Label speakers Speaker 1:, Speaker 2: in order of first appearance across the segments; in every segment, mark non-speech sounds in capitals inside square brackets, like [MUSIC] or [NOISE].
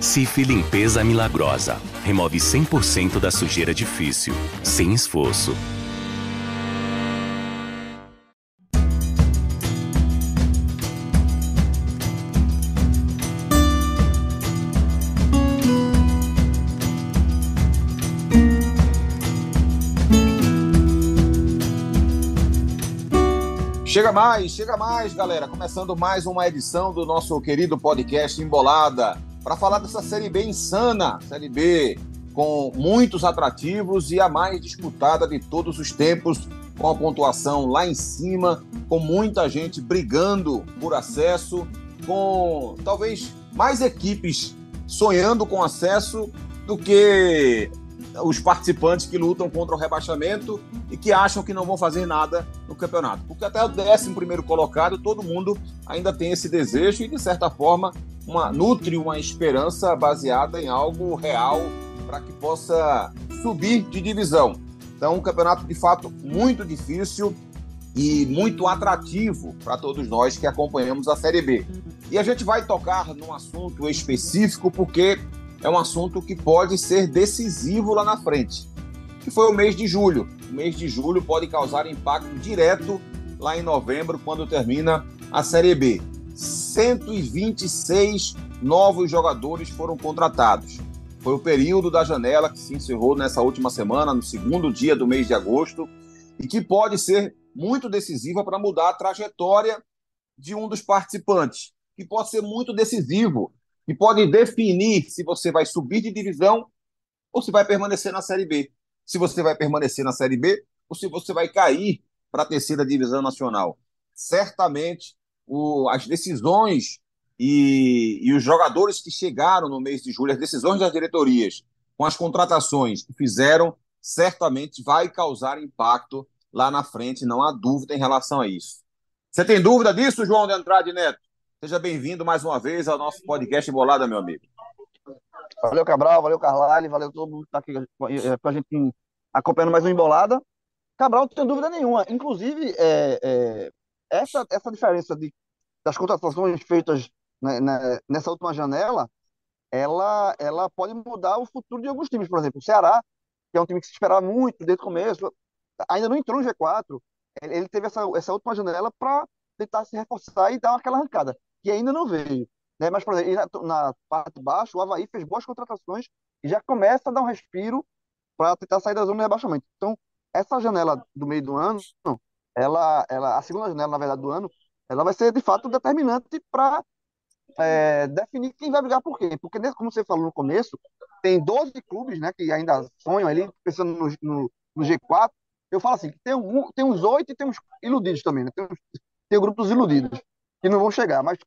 Speaker 1: Cif Limpeza Milagrosa. Remove 100% da sujeira difícil, sem esforço.
Speaker 2: Chega mais, chega mais, galera. Começando mais uma edição do nosso querido podcast Embolada para falar dessa Série B insana, Série B com muitos atrativos e a mais disputada de todos os tempos, com a pontuação lá em cima, com muita gente brigando por acesso, com talvez mais equipes sonhando com acesso do que os participantes que lutam contra o rebaixamento e que acham que não vão fazer nada no campeonato. Porque até o 11 colocado, todo mundo ainda tem esse desejo e, de certa forma, uma, nutre uma esperança baseada em algo real para que possa subir de divisão. Então, um campeonato de fato muito difícil e muito atrativo para todos nós que acompanhamos a Série B. E a gente vai tocar num assunto específico porque é um assunto que pode ser decisivo lá na frente, que foi o mês de julho. O mês de julho pode causar impacto direto lá em novembro, quando termina a Série B. 126 novos jogadores foram contratados. Foi o período da janela que se encerrou nessa última semana, no segundo dia do mês de agosto, e que pode ser muito decisiva para mudar a trajetória de um dos participantes, que pode ser muito decisivo e pode definir se você vai subir de divisão ou se vai permanecer na Série B. Se você vai permanecer na Série B ou se você vai cair para a terceira divisão nacional. Certamente, o, as decisões e, e os jogadores que chegaram no mês de julho, as decisões das diretorias com as contratações que fizeram, certamente vai causar impacto lá na frente, não há dúvida em relação a isso. Você tem dúvida disso, João de Andrade Neto? Seja bem-vindo mais uma vez ao nosso podcast Embolada, meu amigo.
Speaker 3: Valeu, Cabral, valeu, Carlyle, valeu todo mundo que está aqui é, com a gente acompanhando mais uma Embolada. Cabral, não tem dúvida nenhuma. Inclusive, é, é, essa, essa diferença de, das contratações feitas né, nessa última janela, ela, ela pode mudar o futuro de alguns times. Por exemplo, o Ceará, que é um time que se esperava muito desde o começo, ainda não entrou no G4. Ele teve essa, essa última janela para tentar se reforçar e dar aquela arrancada que ainda não veio. Né? Mas, por exemplo, na, na parte de baixo, o Havaí fez boas contratações e já começa a dar um respiro para tentar sair da zona de rebaixamento. Então, essa janela do meio do ano, ela, ela, a segunda janela, na verdade, do ano, ela vai ser de fato determinante para é, definir quem vai brigar por quê. Porque, como você falou no começo, tem 12 clubes né, que ainda sonham ali, pensando no, no, no G4. Eu falo assim, tem, um, tem uns oito e tem uns iludidos também, né? Tem, uns, tem iludidos, que não vão chegar, mas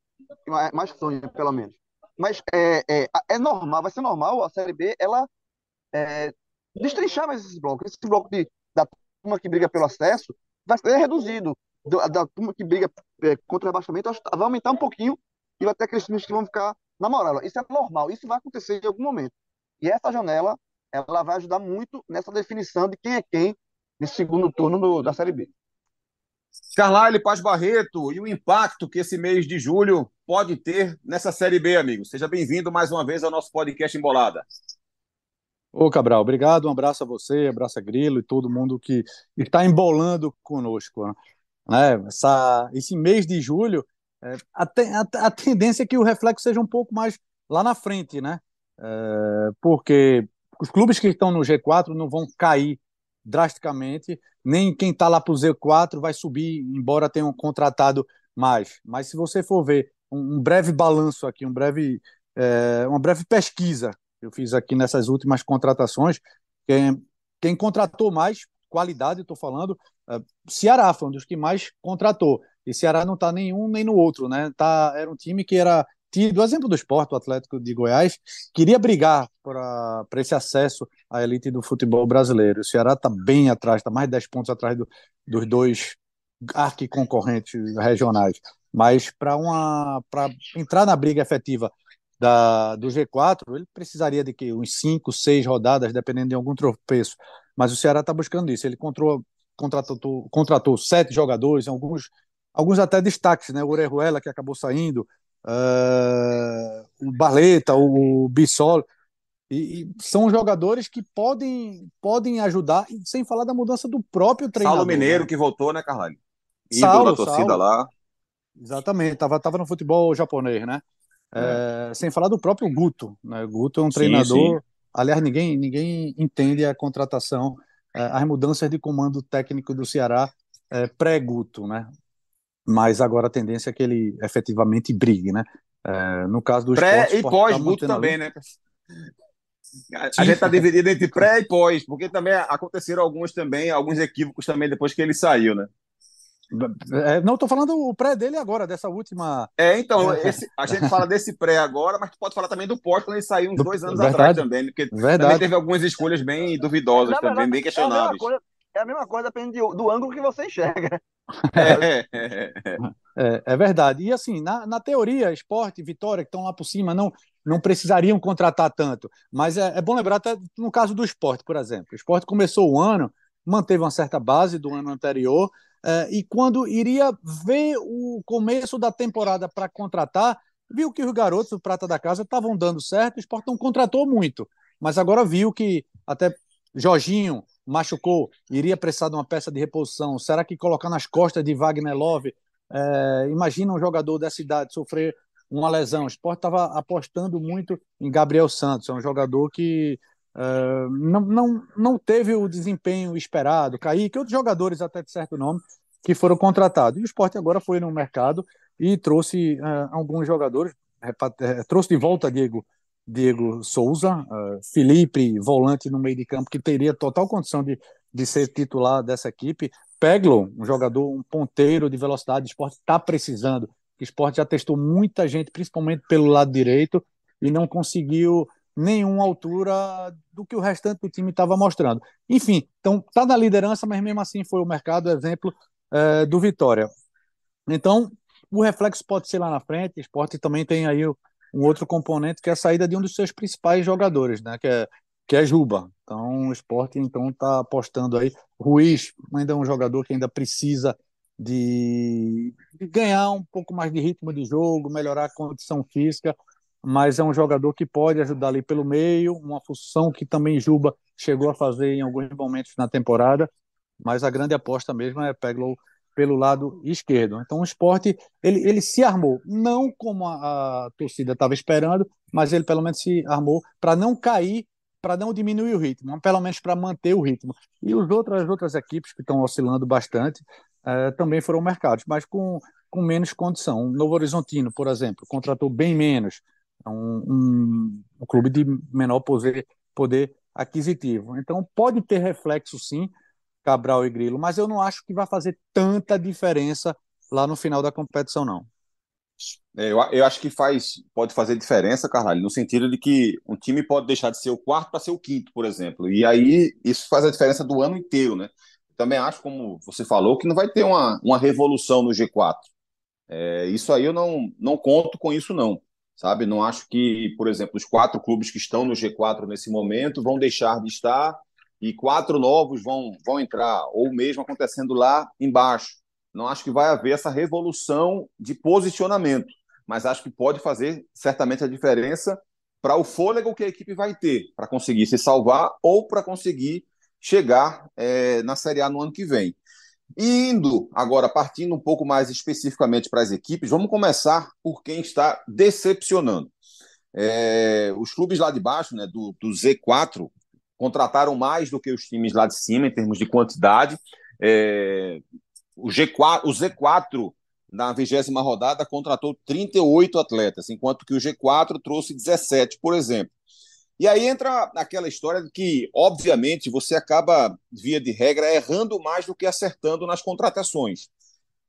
Speaker 3: mais sonho, pelo menos. Mas é, é, é normal, vai ser normal a Série B, ela é, destrinchar mais esses blocos. Esse bloco de, da turma que briga pelo acesso vai ser reduzido. Da, da turma que briga é, contra o rebaixamento vai aumentar um pouquinho e vai ter aqueles times que vão ficar na moral. Isso é normal, isso vai acontecer em algum momento. E essa janela, ela vai ajudar muito nessa definição de quem é quem nesse segundo turno do, da Série B.
Speaker 2: Carlyle Paz Barreto e o impacto que esse mês de julho pode ter nessa Série B, amigo. Seja bem-vindo mais uma vez ao nosso podcast Embolada.
Speaker 4: Ô, Cabral, obrigado. Um abraço a você, abraço a Grilo e todo mundo que está embolando conosco. Né? Essa, esse mês de julho, é, a, a, a, tendência é que o reflexo seja um pouco mais lá na frente, né? É, porque os clubes que estão no G4 não vão cair drasticamente, nem quem está lá para o Z4 vai subir, embora tenham contratado mais. Mas se você for ver um, um breve balanço aqui, um breve, é, uma breve pesquisa eu fiz aqui nessas últimas contratações, quem, quem contratou mais qualidade, estou falando, é, Ceará foi um dos que mais contratou. E Ceará não está nenhum nem no outro, né? Tá, era um time que era do exemplo do esporte, o Atlético de Goiás, queria brigar para esse acesso à elite do futebol brasileiro. O Ceará está bem atrás, está mais de 10 pontos atrás do, dos dois arquiconcorrentes regionais. Mas para entrar na briga efetiva da, do G4, ele precisaria de que uns 5, 6 rodadas, dependendo de algum tropeço. Mas o Ceará está buscando isso. Ele contratou, contratou, contratou sete jogadores, alguns, alguns até destaques, né? O Orejuela, que acabou saindo, uh, o Barleta, o, Bissol, e, e, são jogadores que podem, podem ajudar, sem falar da mudança do próprio treinador.
Speaker 2: Saulo Mineiro
Speaker 4: né?
Speaker 2: que voltou, né, Carvalho?
Speaker 4: Saulo,
Speaker 2: da torcida Saulo. lá.
Speaker 4: Exatamente, tava, tava no futebol japonês, né? É. É, sem falar do próprio Guto, né? Guto é um sim, treinador. Sim. Aliás, ninguém, ninguém entende a contratação, é, as mudanças de comando técnico do Ceará é, pré-Guto, né? Mas agora a tendência é que ele efetivamente brigue, né? É, no caso do
Speaker 2: Pré esporte, e tá pós-Guto também, né? A, gente está dividido entre pré e pós, porque também aconteceram alguns também, alguns equívocos também depois que ele saiu, né?
Speaker 4: É, não, estou falando o pré dele agora, dessa última.
Speaker 2: É, então, é. esse, a gente fala desse pré agora, mas tu pode falar também do pós quando ele saiu uns do, dois anos verdade, atrás também, porque verdade. também teve algumas escolhas bem duvidosas, também, verdade, bem questionáveis.
Speaker 3: É a mesma coisa, é a mesma coisa depende do, do ângulo que você enxerga.
Speaker 4: É, é, é verdade. E assim, na, na teoria, esporte, vitória, que estão lá por cima, não, não precisariam contratar tanto. Mas é, é bom lembrar, até no caso do esporte, por exemplo. O esporte começou o ano, manteve uma certa base do ano anterior, Uh, e quando iria ver o começo da temporada para contratar, viu que os garotos, o Prata da Casa, estavam dando certo, o Sport não contratou muito, mas agora viu que até Jorginho machucou, iria precisar de uma peça de reposição. Será que colocar nas costas de Wagner Love? É, imagina um jogador dessa idade sofrer uma lesão. O Sport estava apostando muito em Gabriel Santos, é um jogador que Uh, não, não, não teve o desempenho esperado. Kaique, outros jogadores até de certo nome, que foram contratados. E o esporte agora foi no mercado e trouxe uh, alguns jogadores, uh, trouxe de volta Diego, Diego Souza, Felipe, volante no meio de campo, que teria total condição de, de ser titular dessa equipe. Peglo, um jogador, um ponteiro de velocidade, o esporte está precisando. O esporte já testou muita gente, principalmente pelo lado direito, e não conseguiu nenhuma altura do que o restante do time estava mostrando. Enfim, então está na liderança, mas mesmo assim foi o mercado exemplo é, do Vitória. Então, o reflexo pode ser lá na frente. O esporte também tem aí um outro componente que é a saída de um dos seus principais jogadores, né? Que é, que é Juba. Então, o esporte então está apostando aí. Ruiz ainda é um jogador que ainda precisa de, de ganhar um pouco mais de ritmo de jogo, melhorar a condição física mas é um jogador que pode ajudar ali pelo meio, uma função que também Juba chegou a fazer em alguns momentos na temporada, mas a grande aposta mesmo é Peglow pelo lado esquerdo. Então o esporte ele, ele se armou, não como a, a torcida estava esperando, mas ele pelo menos se armou para não cair, para não diminuir o ritmo, pelo menos para manter o ritmo. E os outras, as outras equipes que estão oscilando bastante eh, também foram mercados, mas com, com menos condição. O Novo Horizontino, por exemplo, contratou bem menos, é um, um, um clube de menor poder, poder aquisitivo. Então, pode ter reflexo, sim, Cabral e Grilo, mas eu não acho que vai fazer tanta diferença lá no final da competição, não.
Speaker 2: É, eu, eu acho que faz, pode fazer diferença, Carvalho, no sentido de que um time pode deixar de ser o quarto para ser o quinto, por exemplo. E aí isso faz a diferença do ano inteiro, né? Também acho, como você falou, que não vai ter uma, uma revolução no G4. É, isso aí eu não, não conto com isso, não sabe? Não acho que, por exemplo, os quatro clubes que estão no G4 nesse momento vão deixar de estar e quatro novos vão, vão entrar, ou mesmo acontecendo lá embaixo. Não acho que vai haver essa revolução de posicionamento, mas acho que pode fazer certamente a diferença para o fôlego que a equipe vai ter para conseguir se salvar ou para conseguir chegar é, na Série A no ano que vem. Indo agora, partindo um pouco mais especificamente para as equipes, vamos começar por quem está decepcionando. É, os clubes lá de baixo, né, do, do, Z4, contrataram mais do que os times lá de cima em termos de quantidade. É, o, G4, o Z4, na vigésima rodada, contratou 38 atletas, enquanto que o G4 trouxe 17, por exemplo. E aí entra aquela história de que, obviamente, você acaba, via de regra, errando mais do que acertando nas contratações.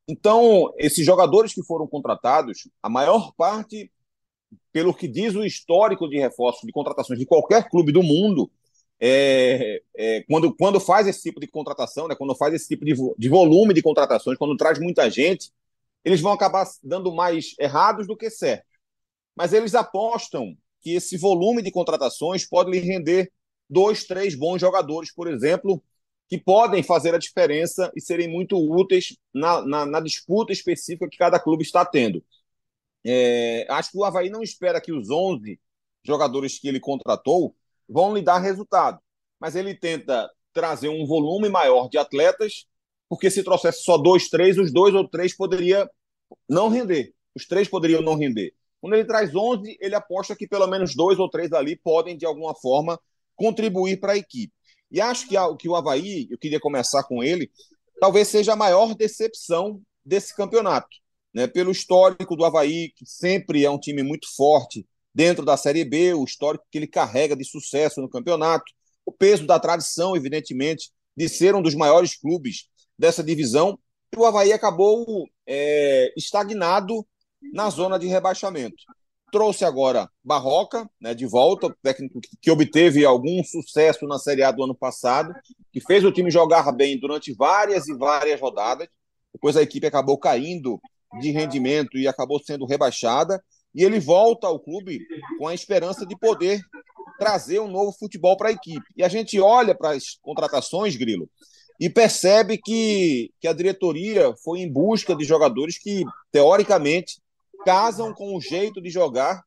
Speaker 2: Então, esses jogadores que foram contratados, a maior parte, pelo que diz o histórico de reforço de contratações de qualquer clube do mundo, é, é, quando, quando faz esse tipo de contratação, né, quando faz esse tipo de, de volume de contratações, quando traz muita gente, eles vão acabar dando mais errados do que certo. Mas eles apostam que esse volume de contratações pode lhe render dois, três bons jogadores, por exemplo, que podem fazer a diferença e serem muito úteis na, na, na disputa específica que cada clube está tendo. É, acho que o Havaí não espera que os 11 jogadores que ele contratou vão lhe dar resultado, mas ele tenta trazer um volume maior de atletas, porque se trouxesse só dois, três, os dois ou três poderia não render. Os três poderiam não render. Quando ele traz 11, ele aposta que pelo menos dois ou três ali podem, de alguma forma, contribuir para a equipe. E acho que, que o Havaí, eu queria começar com ele, talvez seja a maior decepção desse campeonato. Né? Pelo histórico do Havaí, que sempre é um time muito forte dentro da Série B, o histórico que ele carrega de sucesso no campeonato, o peso da tradição, evidentemente, de ser um dos maiores clubes dessa divisão, o Havaí acabou é, estagnado na zona de rebaixamento. Trouxe agora Barroca, né, de volta, técnico que obteve algum sucesso na Série A do ano passado, que fez o time jogar bem durante várias e várias rodadas. Depois a equipe acabou caindo de rendimento e acabou sendo rebaixada. E ele volta ao clube com a esperança de poder trazer um novo futebol para a equipe. E a gente olha para as contratações, Grilo, e percebe que, que a diretoria foi em busca de jogadores que, teoricamente, casam com o jeito de jogar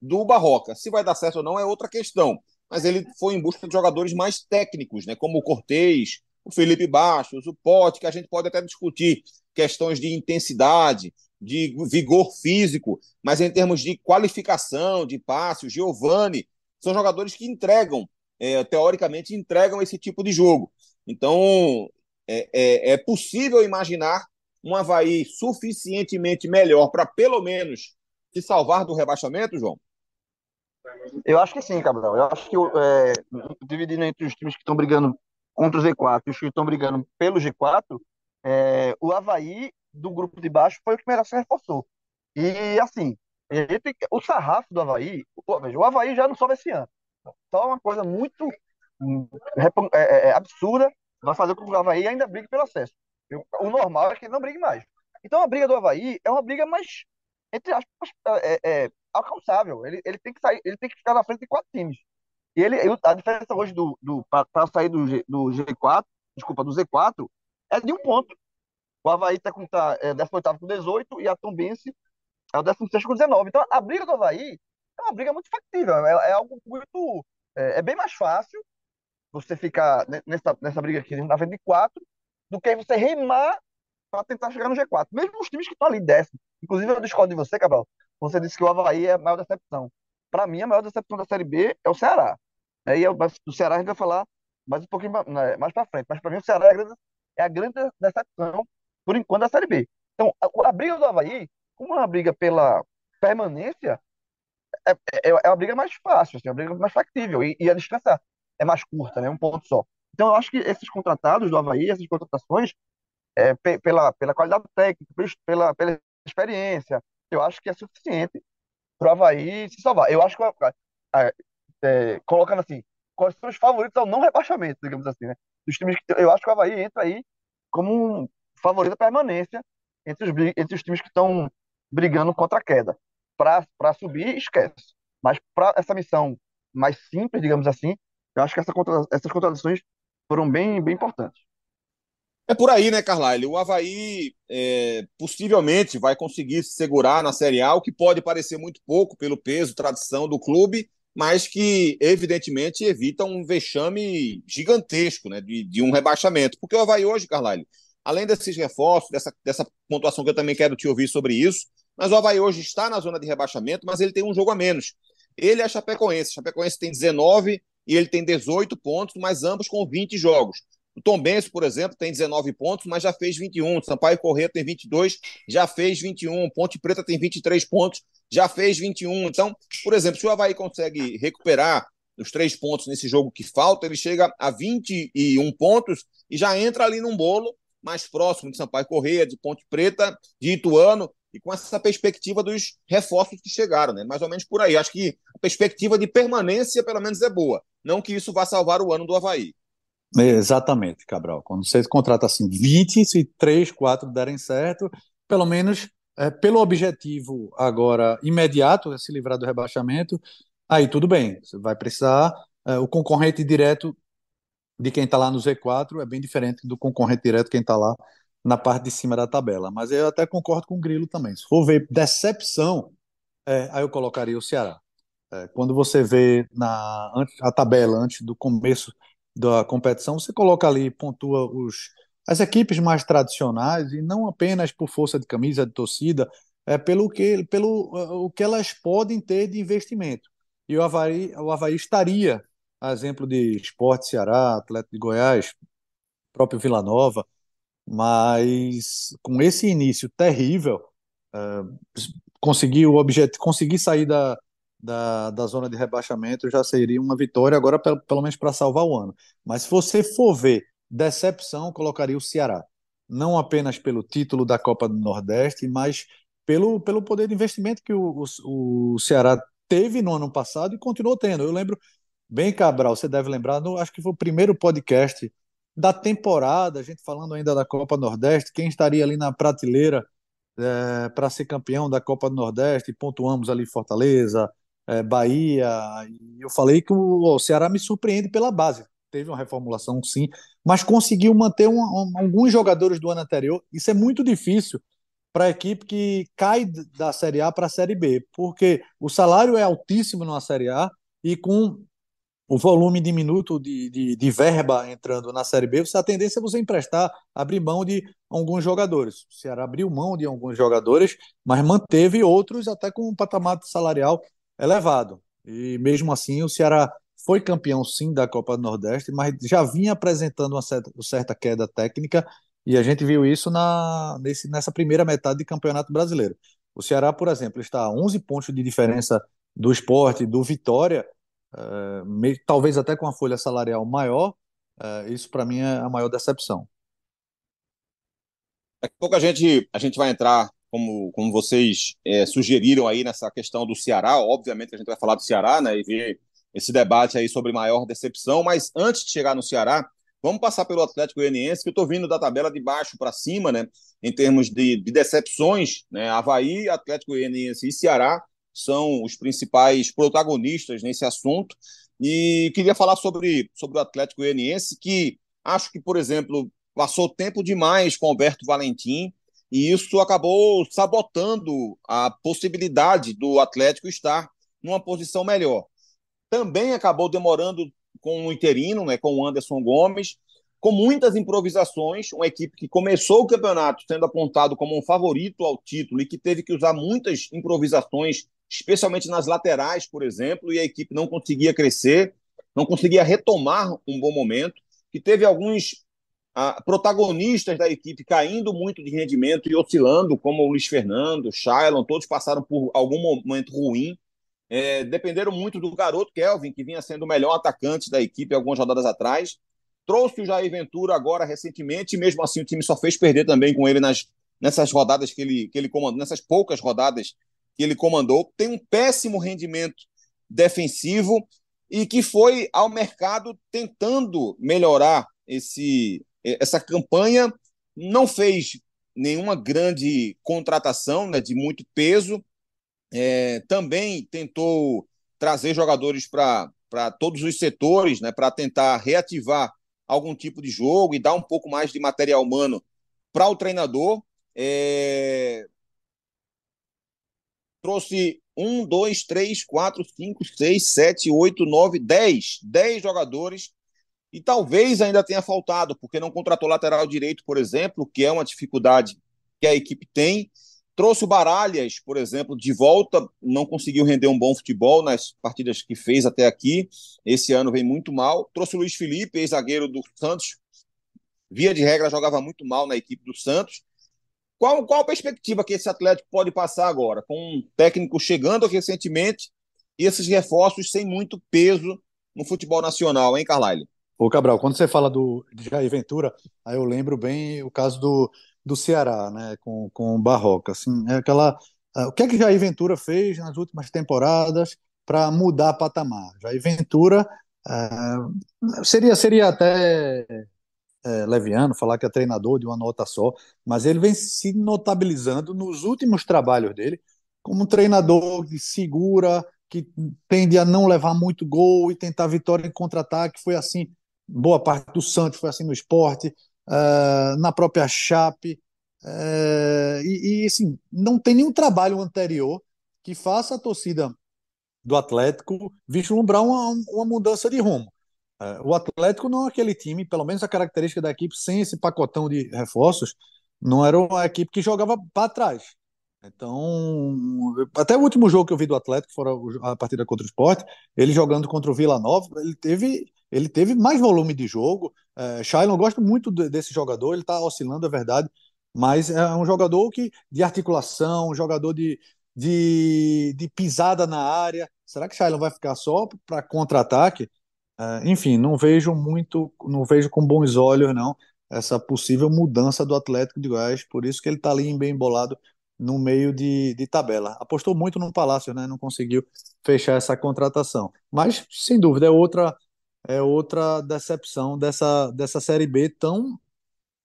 Speaker 2: do Barroca. Se vai dar certo ou não é outra questão. Mas ele foi em busca de jogadores mais técnicos, né? como o Cortez, o Felipe Baixos, o Pote, que a gente pode até discutir questões de intensidade, de vigor físico, mas em termos de qualificação, de passe, o Giovani, são jogadores que entregam, é, teoricamente, entregam esse tipo de jogo. Então, é, é, é possível imaginar um Havaí suficientemente melhor para, pelo menos, se salvar do rebaixamento, João?
Speaker 3: Eu acho que sim, Cabral. Eu acho que, é, dividindo entre os times que estão brigando contra o Z4 e os que estão brigando pelo G4, é, o Havaí, do grupo de baixo, foi o que melhor se reforçou. E, assim, o sarrafo do Havaí, o, veja, o Havaí já não sobe esse ano. Só uma coisa muito é, é, é, absurda vai fazer com que o Havaí ainda brigue pelo acesso. O normal é que ele não brigue mais. Então a briga do Havaí é uma briga mais, entre aspas, é, é, é, alcançável. Ele, ele tem que sair, ele tem que ficar na frente de quatro times. E ele, a diferença hoje do, do para sair do, G, do G4, desculpa, do Z4, é de um ponto. O Havaí está com tá, é, 18 com 18 e a Tombense é o 16 com 19. Então a briga do Havaí é uma briga muito factível. É, é algo muito. É, é, bem mais fácil você ficar nessa, nessa briga aqui na frente de quatro do que você remar para tentar chegar no G4. Mesmo os times que estão ali décimo. Inclusive, eu discordo de você, Cabral. Você disse que o Havaí é a maior decepção. Para mim, a maior decepção da Série B é o Ceará. Aí do Ceará a gente vai falar mais um pouquinho né, mais para frente. Mas para mim, o Ceará é a, grande, é a grande decepção, por enquanto, da Série B. Então, a, a briga do Havaí, como é uma briga pela permanência, é, é, é uma briga mais fácil, assim, é uma briga mais factível. E, e a distância é mais curta, né? Um ponto só. Então, eu acho que esses contratados do Havaí, essas contratações, é, pela, pela qualidade técnica, pela, pela experiência, eu acho que é suficiente para o Havaí se salvar. Eu acho que, é, é, colocando assim, quais são os favoritos ao não rebaixamento, digamos assim, né? Dos times que, eu acho que o Havaí entra aí como um favorito à permanência entre os, entre os times que estão brigando contra a queda. Para subir, esquece. Mas para essa missão mais simples, digamos assim, eu acho que essa, essas contradições foram bem, bem importantes.
Speaker 2: É por aí, né, Carlyle? O Havaí é, possivelmente vai conseguir se segurar na Série A, o que pode parecer muito pouco pelo peso, tradição do clube, mas que, evidentemente, evita um vexame gigantesco né, de, de um rebaixamento. Porque o Havaí hoje, Carlyle, além desses reforços, dessa, dessa pontuação que eu também quero te ouvir sobre isso, mas o Havaí hoje está na zona de rebaixamento, mas ele tem um jogo a menos. Ele é a Chapecoense. A Chapecoense tem 19 e ele tem 18 pontos, mas ambos com 20 jogos. O Tom Benz, por exemplo, tem 19 pontos, mas já fez 21. O Sampaio Corrêa tem 22, já fez 21. Ponte Preta tem 23 pontos, já fez 21. Então, por exemplo, se o Havaí consegue recuperar os três pontos nesse jogo que falta, ele chega a 21 pontos e já entra ali num bolo mais próximo de Sampaio Correia, de Ponte Preta, de Ituano, e com essa perspectiva dos reforços que chegaram, né? Mais ou menos por aí. Acho que a perspectiva de permanência, pelo menos, é boa. Não que isso vá salvar o ano do Havaí.
Speaker 4: Exatamente, Cabral. Quando você contrata assim 20, se 3, 4 derem certo, pelo menos é, pelo objetivo agora imediato, é se livrar do rebaixamento, aí tudo bem. Você vai precisar. É, o concorrente direto de quem está lá no Z4 é bem diferente do concorrente direto quem está lá na parte de cima da tabela. Mas eu até concordo com o Grilo também. Se for ver decepção, é, aí eu colocaria o Ceará. É, quando você vê na, a tabela antes do começo da competição, você coloca ali, pontua os, as equipes mais tradicionais, e não apenas por força de camisa, de torcida, é pelo que, pelo o que elas podem ter de investimento. E o Havaí, o Havaí estaria, a exemplo de Esporte Ceará, Atlético de Goiás, próprio Vila Nova, mas com esse início terrível, uh, conseguir o objetivo, conseguir sair da, da, da zona de rebaixamento já seria uma vitória agora pelo, pelo menos para salvar o ano. Mas se você for ver decepção, colocaria o Ceará, não apenas pelo título da Copa do Nordeste, mas pelo, pelo poder de investimento que o, o, o Ceará teve no ano passado e continuou tendo. Eu lembro bem, Cabral, você deve lembrar, no, acho que foi o primeiro podcast da temporada, a gente falando ainda da Copa Nordeste, quem estaria ali na prateleira é, para ser campeão da Copa do Nordeste, pontuamos ali Fortaleza, é, Bahia, eu falei que o, o, Ceará me surpreende pela base. Teve uma reformulação, sim, mas conseguiu manter um, um, alguns jogadores do ano anterior. Isso é muito difícil para a equipe que cai da Série A para a Série B, porque o salário é altíssimo na Série A e com o volume diminuto de, de, de, verba entrando na Série B, a tendência é você emprestar, abrir mão de alguns jogadores. O Ceará abriu mão de alguns jogadores, mas manteve outros até com um patamar salarial elevado. E mesmo assim, o Ceará foi campeão sim da Copa do Nordeste, mas já vinha apresentando uma certa, uma certa queda técnica, e a gente viu isso na, nesse, nessa primeira metade de Campeonato Brasileiro. O Ceará, por exemplo, está a 11 pontos de diferença do esporte, do Vitória, uh, talvez até com a folha salarial maior, uh, isso para mim é a maior decepção.
Speaker 2: Daqui a pouco a gente, a gente vai entrar, como, como vocês é, sugeriram aí nessa questão do Ceará, obviamente a gente vai falar do Ceará, né, e ver esse debate aí sobre maior decepção, mas antes de chegar no Ceará, vamos passar pelo Atlético Goianiense, que eu estou vindo da tabela de baixo para cima, né, em termos de, de decepções, né, Havaí, Atlético Goianiense e Ceará, são os principais protagonistas nesse assunto. E queria falar sobre, sobre o Atlético Goianiense, que acho que, por exemplo, passou tempo demais com Alberto Valentim, e isso acabou sabotando a possibilidade do Atlético estar numa posição melhor. Também acabou demorando com o interino, né, com o Anderson Gomes, com muitas improvisações, uma equipe que começou o campeonato sendo apontado como um favorito ao título e que teve que usar muitas improvisações especialmente nas laterais, por exemplo, e a equipe não conseguia crescer, não conseguia retomar um bom momento, que teve alguns ah, protagonistas da equipe caindo muito de rendimento e oscilando, como o Luiz Fernando, o Shailon, todos passaram por algum momento ruim. É, dependeram muito do garoto Kelvin, que vinha sendo o melhor atacante da equipe algumas rodadas atrás. Trouxe o Jair Ventura agora recentemente, e mesmo assim o time só fez perder também com ele nas, nessas rodadas que ele, que ele comandou, nessas poucas rodadas que ele comandou, tem um péssimo rendimento defensivo e que foi ao mercado tentando melhorar esse, essa campanha, não fez nenhuma grande contratação né, de muito peso, é, também tentou trazer jogadores para todos os setores, né, para tentar reativar algum tipo de jogo e dar um pouco mais de material humano para o treinador. É, trouxe um, dois, três, quatro, cinco, seis, sete, oito, nove, dez. Dez jogadores. E talvez ainda tenha faltado, porque não contratou lateral direito, por exemplo, que é uma dificuldade que a equipe tem. Trouxe o Baralhas, por exemplo, de volta, não conseguiu render um bom futebol nas partidas que fez até aqui. Esse ano vem muito mal. Trouxe o Luiz Felipe, ex-zagueiro do Santos. Via de regra, jogava muito mal na equipe do Santos. Qual, qual a perspectiva que esse Atlético pode passar agora, com um técnico chegando recentemente e esses reforços sem muito peso no futebol nacional, hein, Carlyle?
Speaker 4: Ô, Cabral, quando você fala do de Jair Ventura, aí eu lembro bem o caso do, do Ceará, né, com, com o Barroca. Assim, é aquela, uh, o que é que Jair Ventura fez nas últimas temporadas para mudar patamar? Jair Ventura uh, seria, seria até é, leviano falar que é treinador de uma nota só, mas ele vem se notabilizando nos últimos trabalhos dele como um treinador que segura, que tende a não levar muito gol e tentar vitória em contra-ataque. Foi assim, boa parte do Santos foi assim no esporte. uh, na própria Chape. Uh, e, e, assim, não tem nenhum trabalho anterior que faça a torcida do Atlético vislumbrar uma, uma mudança de rumo. Uh, o Atlético não é aquele time, pelo menos a característica da equipe, sem esse pacotão de reforços, não era uma equipe que jogava para trás. Então, até o último jogo que eu vi do Atlético, fora a partida contra o Sport, ele jogando contra o Vila Nova, ele teve, ele teve mais volume de jogo. É, Shailon, gosto muito desse jogador, ele está oscilando, é verdade, mas é um jogador que de articulação, um jogador de, de, de pisada na área. Será que Shailon vai ficar só para contra-ataque? É, enfim, não vejo muito, não vejo com bons olhos, não, essa possível mudança do Atlético de Goiás, por isso que ele está ali bem embolado no meio de, de tabela. Apostou muito no Palácio, né? Não conseguiu fechar essa contratação. Mas, sem dúvida, é outra, é outra decepção dessa, dessa Série B tão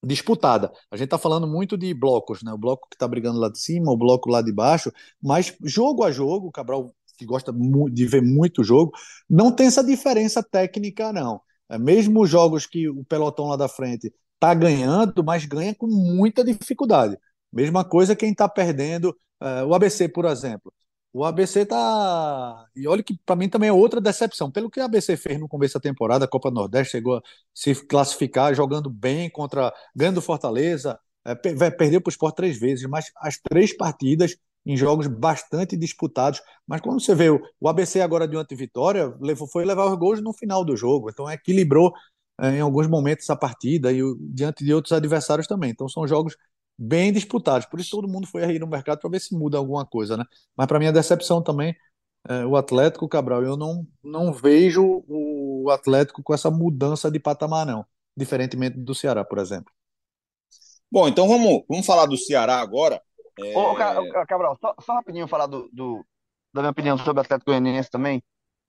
Speaker 4: disputada. A gente está falando muito de blocos, né? O bloco que está brigando lá de cima, o bloco lá de baixo, mas jogo a jogo, Cabral que gosta de ver muito jogo, não tem essa diferença técnica, não. É, mesmo os jogos que o pelotão lá da frente está ganhando, mas ganha com muita dificuldade. Mesma coisa quem está perdendo, uh, o ABC, por exemplo. O ABC tá. E olha que para mim também é outra decepção. Pelo que o ABC fez no começo da temporada, a Copa Nordeste chegou a se classificar jogando bem contra. ganhando Fortaleza, é, perdeu para o Sport três vezes, mas as três partidas em jogos bastante disputados. Mas quando você vê o, ABC agora diante de vitória, levou, foi levar os gols no final do jogo. Então equilibrou é, em alguns momentos essa partida e diante de outros adversários também. Então são jogos bem disputados. Por isso todo mundo foi aí no mercado para ver se muda alguma coisa, né? Mas para mim a decepção também é, o Atlético Cabral. Eu não, não vejo o Atlético com essa mudança de patamar, não. Diferentemente do Ceará, por exemplo.
Speaker 2: Bom, então vamos, vamos falar do Ceará agora.
Speaker 3: É... Ô, Cabral, só, só rapidinho falar do, do, da minha opinião sobre o Atlético Goianiense também.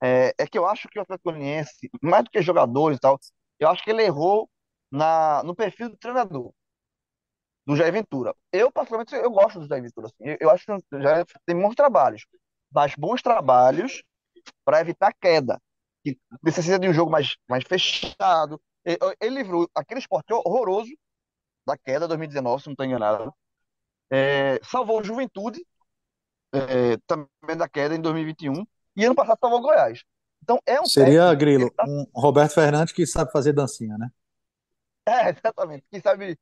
Speaker 3: É, é, que eu acho que o Atlético Goianiense, mais do que jogadores e tal, eu acho que ele errou na, no perfil do treinador do Jair Ventura. Eu, particularmente, eu gosto do Jair Ventura. Assim. Eu, eu acho que já tem bons trabalhos, mas bons trabalhos para evitar queda. Que precisa de um jogo mais, mais fechado. Ele, ele livrou aquele esporte horroroso da queda 2019, se não estou enganado. É, salvou o Juventude é, também da queda em 2021 e ano passado salvou o Goiás. Então é um
Speaker 4: Seria, Grilo, tá... um Roberto Fernandes que sabe fazer dancinha, né?
Speaker 3: É, exatamente. Quem sabe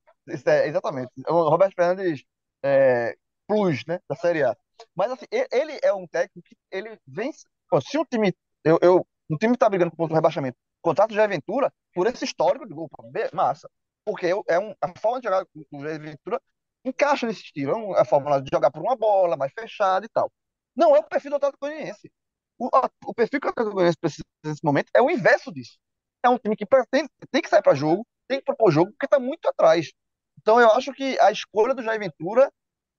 Speaker 3: é, exatamente. O Roberto Fernandes é, plus, né, da Série A. Mas assim, ele é um técnico que ele vem. Se um time. Eu, eu, um time está brigando contra o rebaixamento, contrato de Aventura, por esse histórico de gol, massa. Porque é um, a forma de jogar do Jair Ventura encaixa nesse estilo. É a forma de jogar por uma bola, mais fechada e tal. Não é o perfil do Atlético Goianiense. O, o perfil que o Atlético Goianiense precisa nesse momento é o inverso disso. É um time que tem, que sair para jogo, tem que propor jogo, porque está muito atrás. Então eu acho que a escolha do Jair Ventura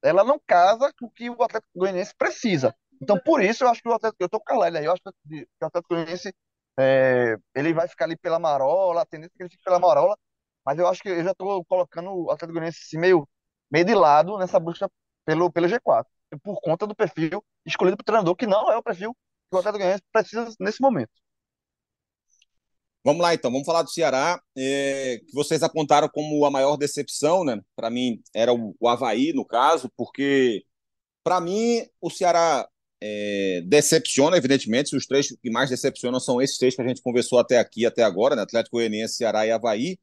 Speaker 3: ela não casa com o que o Atlético Goianiense precisa. Então por isso eu acho que o Atlético, eu tô com o aí, eu acho que o Atlético Goianiense é, ele vai ficar ali pela marola, a tendência é que ele fique pela marola, mas eu acho que eu já estou colocando o Atlético Goianiense assim, meio, meio de lado nessa busca pelo, pelo G4, por conta do perfil escolhido para o treinador, que não é o perfil que o Atlético Goianiense precisa nesse momento.
Speaker 2: Vamos lá, então, vamos falar do Ceará, é, que vocês apontaram como a maior decepção, né? Para mim, era o, o Havaí, no caso, porque, para mim, o Ceará é, decepciona, evidentemente. Os três que mais decepcionam são esses três que a gente conversou até aqui, até agora, né? Atlético Goianiense, Ceará e Havaí.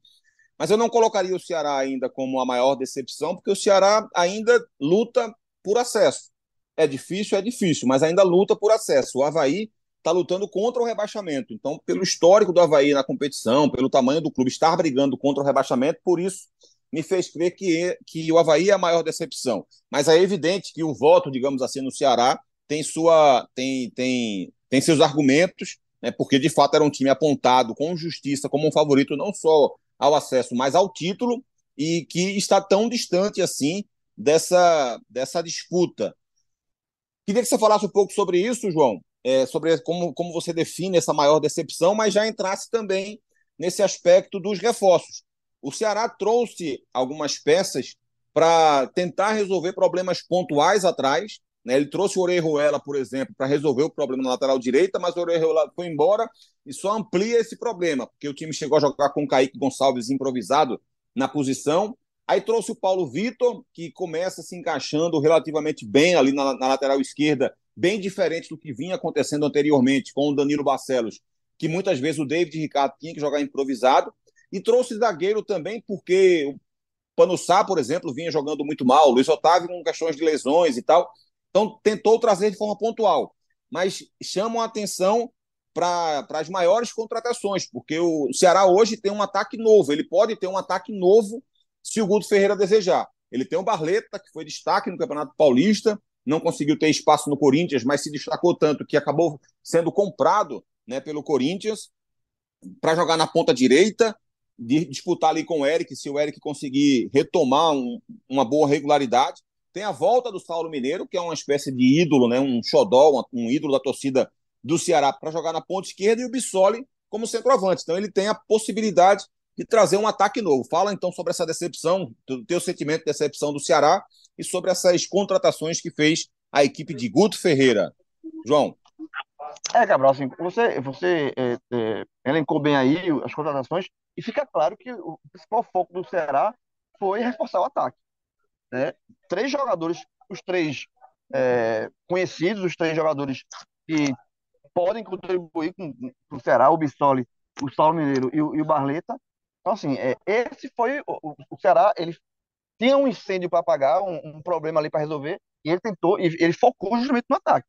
Speaker 2: Mas eu não colocaria o Ceará ainda como a maior decepção, porque o Ceará ainda luta por acesso. É difícil, é difícil, mas ainda luta por acesso. O Havaí está lutando contra o rebaixamento. Então, pelo histórico do Havaí na competição, pelo tamanho do clube estar brigando contra o rebaixamento, por isso me fez crer que, que o Havaí é a maior decepção. Mas é evidente que o voto, digamos assim, no Ceará tem, sua, tem, tem, tem seus argumentos, né, porque de fato era um time apontado com justiça como um favorito não só ao acesso, mas ao título, e que está tão distante assim dessa, dessa disputa. Queria que você falasse um pouco sobre isso, João, é, sobre como, como você define essa maior decepção, mas já entrasse também nesse aspecto dos reforços. O Ceará trouxe algumas peças para tentar resolver problemas pontuais atrás. Né? Ele trouxe o Orejuela, por exemplo, para resolver o problema na lateral direita, mas o Orejuela foi embora e só amplia esse problema, porque o time chegou a jogar com o Kaique Gonçalves improvisado na posição. Aí trouxe o Paulo Vitor, que começa se encaixando relativamente bem ali na, na, lateral esquerda, bem diferente do que vinha acontecendo anteriormente com o Danilo Barcelos, que muitas vezes o David Ricardo tinha que jogar improvisado. E trouxe zagueiro também, porque o Panussá, por exemplo, vinha jogando muito mal, o Luiz Otávio com questões de lesões e tal. Então tentou trazer de forma pontual. Mas chamam a atenção para as maiores contratações, porque o Ceará hoje tem um ataque novo, ele pode ter um ataque novo se o Guto Ferreira desejar. Ele tem o Barleta, que foi destaque no Campeonato Paulista, não conseguiu ter espaço no Corinthians, mas se destacou tanto que acabou sendo comprado né, pelo Corinthians para jogar na ponta direita, disputar ali com o Eric, se o Eric conseguir retomar um, uma boa regularidade. Tem a volta do Saulo Mineiro, que é uma espécie de ídolo, né, um xodó, um ídolo da torcida do Ceará para jogar na ponta esquerda e o Bissoli como centroavante. Então ele tem a possibilidade de trazer um ataque novo. Fala então sobre essa decepção, do teu sentimento de decepção do Ceará e sobre essas contratações que fez a equipe de Guto Ferreira. João.
Speaker 3: É, Gabriel, assim, você, você é, é, elencou bem aí as contratações e fica claro que o principal foco do Ceará foi reforçar o ataque. Né? Três jogadores, os três é, conhecidos, os três jogadores que podem contribuir com, com o Ceará, o Bissoli, o Saulo Mineiro e o, e o Barleta, então, assim, é, esse foi o, o, Ceará, ele tinha um incêndio para apagar, um, um, problema ali para resolver, e ele tentou, e ele focou justamente no ataque.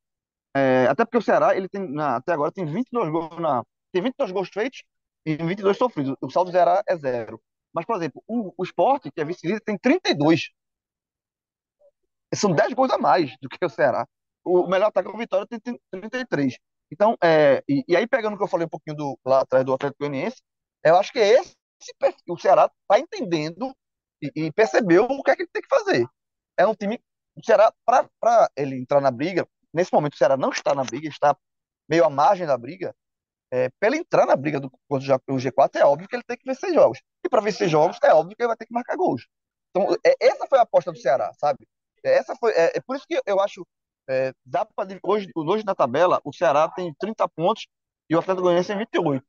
Speaker 3: É, até porque o Ceará, ele tem, na, até agora, tem 22 gols na, tem 22 gols feitos e 22 sofridos. O saldo do Ceará é zero. Mas, por exemplo, o, o Sport, que é vice-líder, tem 32. São 10 gols a mais do que o Ceará. O melhor ataque é o Vitória tem 33. Então, é, e, e, aí pegando o que eu falei um pouquinho do, lá atrás do Atlético Goianiense, eu acho que esse o Ceará está entendendo e, e, percebeu o que é que ele tem que fazer. É um time. O Ceará, para ele entrar na briga, nesse momento o Ceará não está na briga, está meio à margem da briga. É, para ele entrar na briga do, do G4, é óbvio que ele tem que vencer jogos. E para vencer jogos, é óbvio que ele vai ter que marcar gols. Então, é, essa foi a aposta do Ceará, sabe? Essa foi, é, é por isso que eu acho. É, dá pra, hoje, hoje na tabela, o Ceará tem 30 pontos e o Atlético Goianiense tem 28.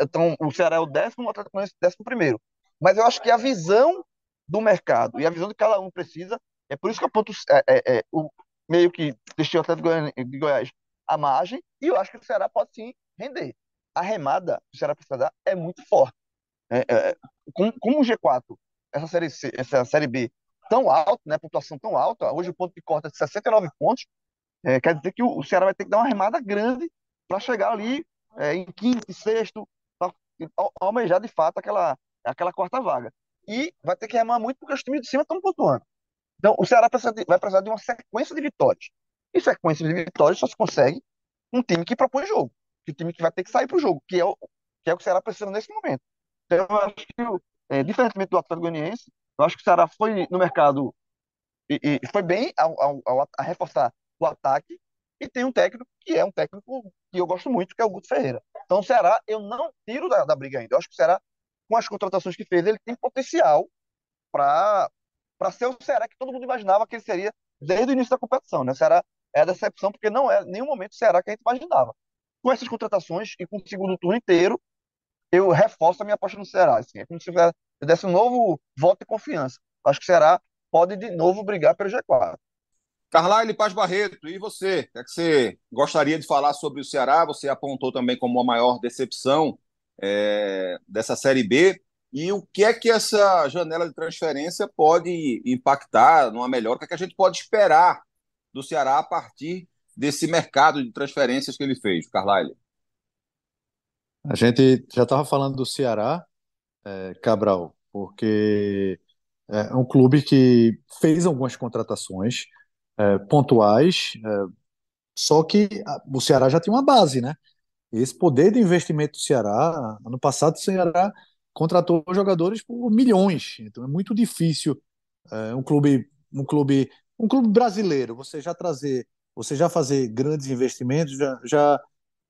Speaker 3: Então, o Ceará é o décimo, o Atlético Goianiense é o décimo primeiro. Mas eu acho que a visão do mercado e a visão de cada um precisa, é por isso que eu aponto é, é, é, o, meio que deixei o Atlético de Goiás à margem, e eu acho que o Ceará pode sim render. A remada que o Ceará precisa dar é muito forte. É, é, com, com o G4, essa série, C, essa série B tão alta, né, pontuação tão alta, hoje o ponto de corta é de 69 pontos, é, quer dizer que o, Ceará vai ter que dar uma remada grande para chegar ali é, em quinto e sexto, para almejar de fato aquela, aquela quarta vaga. E vai ter que remar muito porque os times de cima estão pontuando. Então, o Ceará de, vai precisar de uma sequência de vitórias. E sequência de vitórias só se consegue um time que propõe jogo. Que o time que vai ter que sair para o jogo, que é o, que é o que o Ceará precisa nesse momento. Então, eu acho que, é, diferentemente do Atlético Goianiense, eu acho que o Ceará foi no mercado e, e foi bem ao, ao, ao, a reforçar o ataque e tem um técnico que é um técnico que eu gosto muito, que é o Guto Ferreira. Então, o Ceará, eu não tiro da, da briga ainda. Eu acho que o Ceará, com as contratações que fez, ele tem potencial para ser o Ceará que todo mundo imaginava que ele seria desde o início da competição. Né? O Ceará é a decepção, porque não é nenhum momento o Ceará que a gente imaginava. Com essas contratações e com o segundo turno inteiro, eu reforço a minha aposta no Ceará. Assim, é como se desse um novo voto de confiança. Acho que o Ceará pode de novo brigar pelo G4.
Speaker 2: Carlyle Paz Barreto, e você? O que, é que você gostaria de falar sobre o Ceará? Você apontou também como a maior decepção é, dessa Série B. E o que é que essa janela de transferência pode impactar numa melhora? O que, é que a gente pode esperar do Ceará a partir desse mercado de transferências que ele fez, Carlyle?
Speaker 4: A gente já estava falando do Ceará, é, Cabral, porque é um clube que fez algumas contratações, é, pontuais, é, só que o Ceará já tinha uma base, né? Esse poder de investimento do Ceará, ano passado o Ceará contratou jogadores por milhões, então é muito difícil é, um clube, um clube, um clube brasileiro, você já trazer, você já fazer grandes investimentos, já, já,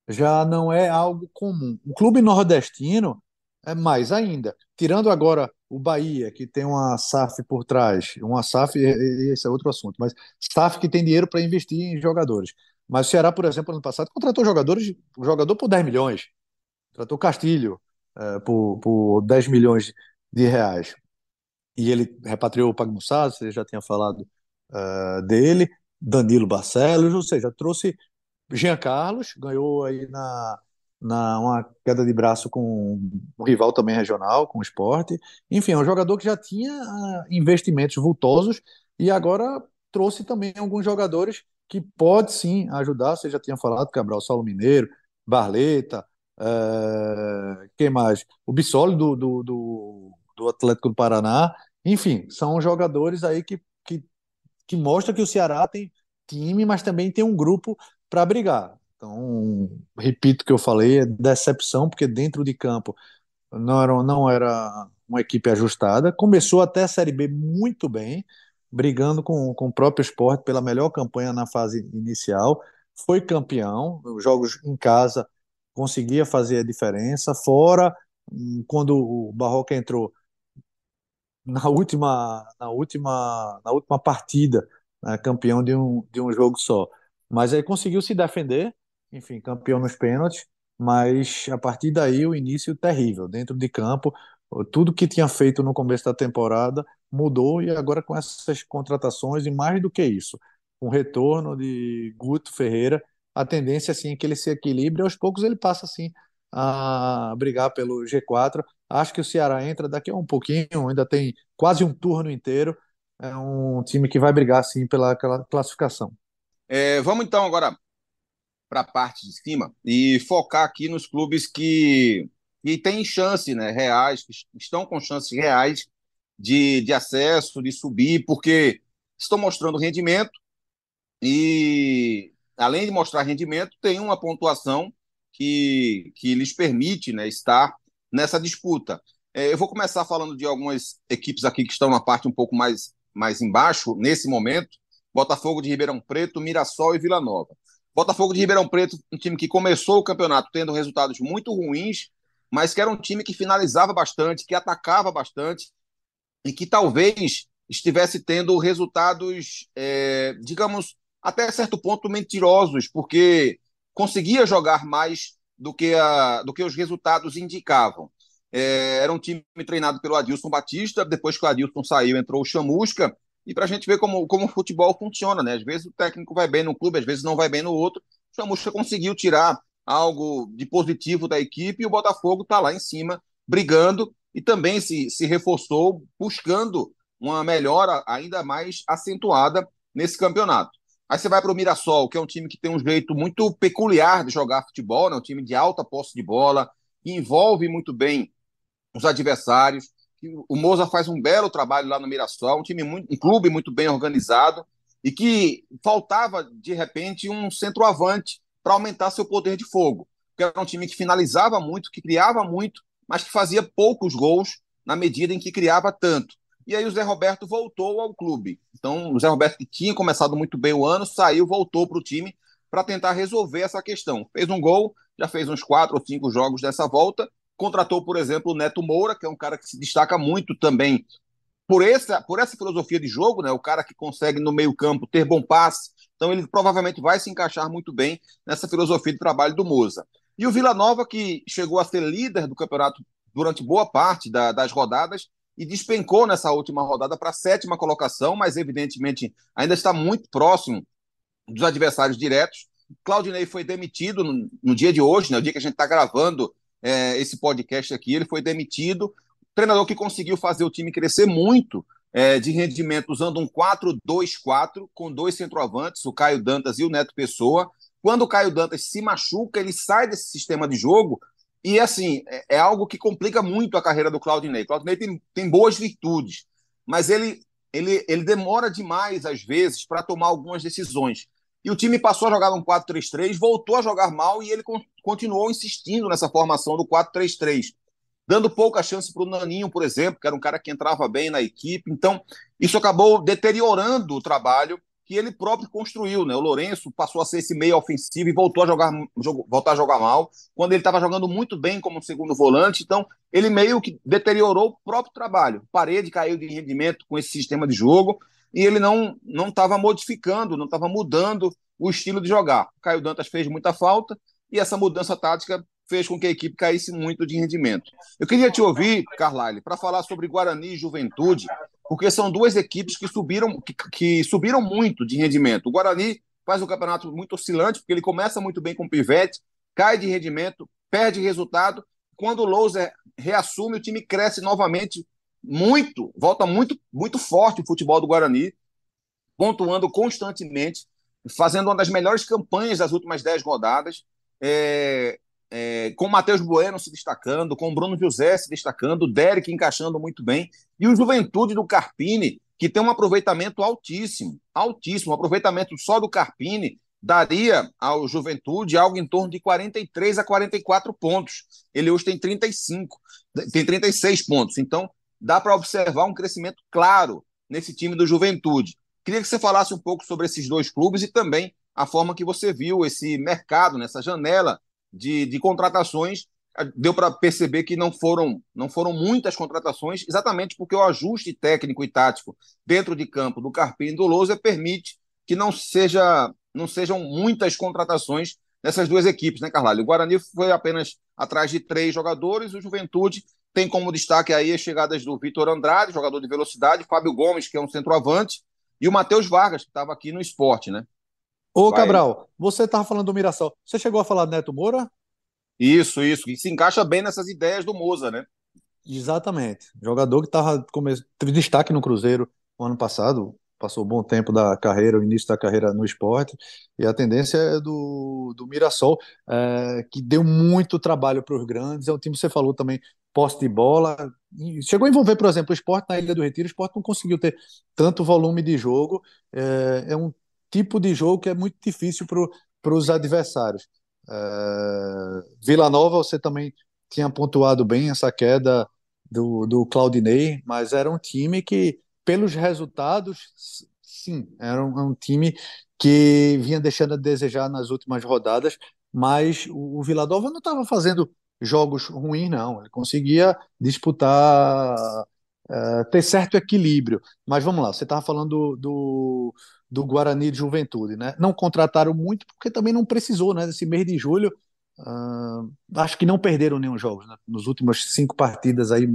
Speaker 4: já não é algo comum. Um clube nordestino é mais ainda. Tirando agora o Bahia, que tem uma SAF por trás, uma SAF, esse é outro assunto, mas SAF que tem dinheiro para investir em jogadores. Mas o Ceará, por exemplo, ano passado contratou jogadores, o jogador por 10 milhões, contratou Castilho é, por, por 10 milhões de reais. e ele repatriou o Pagnussá, você já tinha falado uh, dele, Danilo Barcelos, ou seja, trouxe Jean Carlos, ganhou aí na, na uma queda de braço com um rival também regional, com o esporte. Enfim, é um jogador que já tinha uh, investimentos vultosos e agora trouxe também alguns jogadores que pode sim ajudar. Você já tinha falado, Cabral, Saulo Mineiro, Barleta, uh, quem mais? O Bissoli do, do, do, do Atlético do Paraná. Enfim, são jogadores aí que, que, que mostram que o Ceará tem time, mas também tem um grupo para brigar. Então, repito o que eu falei, é decepção, porque dentro de campo não era, não era uma equipe ajustada. Começou até a Série B muito bem, brigando com, com o próprio esporte pela melhor campanha na fase inicial. Foi campeão, os jogos em casa conseguia fazer a diferença. Fora, hum, quando o Barroca entrou na última, na última, na última partida, né, campeão de um, de um jogo só. Mas aí conseguiu se defender, enfim, campeão nos pênaltis, mas a partir daí o início terrível, dentro de campo, tudo que tinha feito no começo da temporada mudou e agora com essas contratações e mais do que isso, com o retorno de Guto Ferreira, a tendência assim é que ele se equilibre, aos poucos ele passa assim a brigar pelo G4. Acho que o Ceará entra daqui a um pouquinho, ainda tem quase um turno inteiro. É um time que vai brigar sim pela classificação.
Speaker 2: É, vamos então agora para a parte de cima e focar aqui nos clubes que, que têm chance, né, reais, que estão com chances reais de, de acesso, de subir, porque estão mostrando rendimento e, além de mostrar rendimento, tem uma pontuação que, que lhes permite né, estar nessa disputa. É, eu vou começar falando de algumas equipes aqui que estão na parte um pouco mais, mais embaixo, nesse momento. Botafogo de Ribeirão Preto, Mirassol e Vila Nova. Botafogo de Ribeirão Preto, um time que começou o campeonato tendo resultados muito ruins, mas que era um time que finalizava bastante, que atacava bastante e que talvez estivesse tendo resultados, é, digamos, até certo ponto mentirosos, porque conseguia jogar mais do que, a, do que os resultados indicavam. É, era um time treinado pelo Adilson Batista, depois que o Adilson saiu, entrou o Chamusca, e para a gente ver como, como o futebol funciona, né? Às vezes o técnico vai bem num clube, às vezes não vai bem no outro. O Chamusca conseguiu tirar algo de positivo da equipe e o Botafogo está lá em cima, brigando e também se, se reforçou, buscando uma melhora ainda mais acentuada nesse campeonato. Aí você vai para o Mirassol, que é um time que tem um jeito muito peculiar de jogar futebol, né? um time de alta posse de bola, que envolve muito bem os adversários, o Moza faz um belo trabalho lá no Mirassol, um time muito, um clube muito bem organizado e que faltava de repente um centroavante para aumentar seu poder de fogo. Porque era um time que finalizava muito, que criava muito, mas que fazia poucos gols na medida em que criava tanto. E aí o Zé Roberto voltou ao clube. Então, o Zé Roberto, que tinha começado muito bem o ano, saiu, voltou para o time para tentar resolver essa questão. Fez um gol, já fez uns quatro ou cinco jogos dessa volta Contratou, por exemplo, o Neto Moura, que é um cara que se destaca muito também por essa, por essa filosofia de jogo, né? O cara que consegue no meio-campo ter bom passe. Então ele provavelmente vai se encaixar muito bem nessa filosofia de trabalho do Moza. E o Vila Nova, que chegou a ser líder do campeonato durante boa parte da, das rodadas e despencou nessa última rodada para a sétima colocação, mas evidentemente ainda está muito próximo dos adversários diretos. Claudinei foi demitido no, no dia de hoje, né, o dia que a gente está gravando é, esse podcast aqui, ele foi demitido. Treinador que conseguiu fazer o time crescer muito é, de rendimento usando um 4-2-4 com dois centroavantes, o Caio Dantas e o Neto Pessoa. Quando o Caio Dantas se machuca, ele sai desse sistema de jogo e, assim, é, é algo que complica muito a carreira do Claudinei. Claudinei tem, tem boas virtudes, mas ele, ele, ele demora demais, às vezes, para tomar algumas decisões. E o time passou a jogar um 4-3-3, voltou a jogar mal e ele continuou insistindo nessa formação do 4-3-3, dando pouca chance para o Naninho, por exemplo, que era um cara que entrava bem na equipe. Então, isso acabou deteriorando o trabalho que ele próprio construiu, né? O Lourenço passou a ser esse meio ofensivo e voltou a jogar, voltar a jogar mal, quando ele estava jogando muito bem como segundo volante. Então, ele meio que deteriorou o próprio trabalho. Parede caiu de rendimento com esse sistema de jogo e ele não não estava modificando, não estava mudando o estilo de jogar. Caio Dantas fez muita falta e essa mudança tática fez com que a equipe caísse muito de rendimento. Eu queria te ouvir, Carlyle, para falar sobre Guarani e Juventude, porque são duas equipes que subiram, que, que, subiram muito de rendimento. O Guarani faz um campeonato muito oscilante, porque ele começa muito bem com o Pivete, cai de rendimento, perde resultado. Quando o Louser reassume, o time cresce novamente muito, volta muito, muito forte o futebol do Guarani, pontuando constantemente, fazendo uma das melhores campanhas das últimas dez rodadas. É, é, com o Matheus Bueno se destacando, com o Bruno José se destacando, o Derek encaixando muito bem, e o Juventude do Carpini, que tem um aproveitamento altíssimo, altíssimo, um aproveitamento só do Carpini daria ao Juventude algo em torno de 43 a 44 pontos. Ele hoje tem 35, tem 36 pontos. Então, dá para observar um crescimento claro nesse time do Juventude. Queria que você falasse um pouco sobre esses dois clubes e também a forma que você viu esse mercado, nessa janela de, de contratações, deu para perceber que não foram, não foram muitas contratações, exatamente porque o ajuste técnico e tático dentro de campo do Carpini e do Lousa permite que não, seja, não sejam muitas contratações nessas duas equipes, né, Carlalho? O Guarani foi apenas atrás de três jogadores, o Juventude tem como destaque aí as chegadas do Vitor Andrade, jogador de velocidade, Fábio Gomes, que é um centroavante, e o Matheus Vargas, que estava aqui no esporte, né?
Speaker 4: Ô, Vai. Cabral, você estava falando do Mirassol. Você chegou a falar do Neto Moura?
Speaker 2: Isso, isso. E se encaixa bem nessas ideias do Moza, né?
Speaker 4: Exatamente. Jogador que tava, teve destaque no Cruzeiro no ano passado, passou um bom tempo da carreira, o início da carreira no esporte, e a tendência é do, do Mirassol, é, que deu muito trabalho para os grandes. É um time que você falou também, posse de bola. Chegou a envolver, por exemplo, o esporte na Ilha do Retiro. O esporte não conseguiu ter tanto volume de jogo. É, é um tipo de jogo que é muito difícil para os adversários. É, Vila Nova, você também tinha pontuado bem essa queda do, do Claudinei, mas era um time que, pelos resultados, sim, era um, um time que vinha deixando a desejar nas últimas rodadas, mas o, o Vila Nova não estava fazendo jogos ruins, não. Ele conseguia disputar, uh, ter certo equilíbrio. Mas vamos lá, você estava falando do, do, do Guarani de Juventude, né? Não contrataram muito porque também não precisou, né? Nesse mês de julho, uh, acho que não perderam nenhum jogo, né? Nos últimos cinco partidas aí,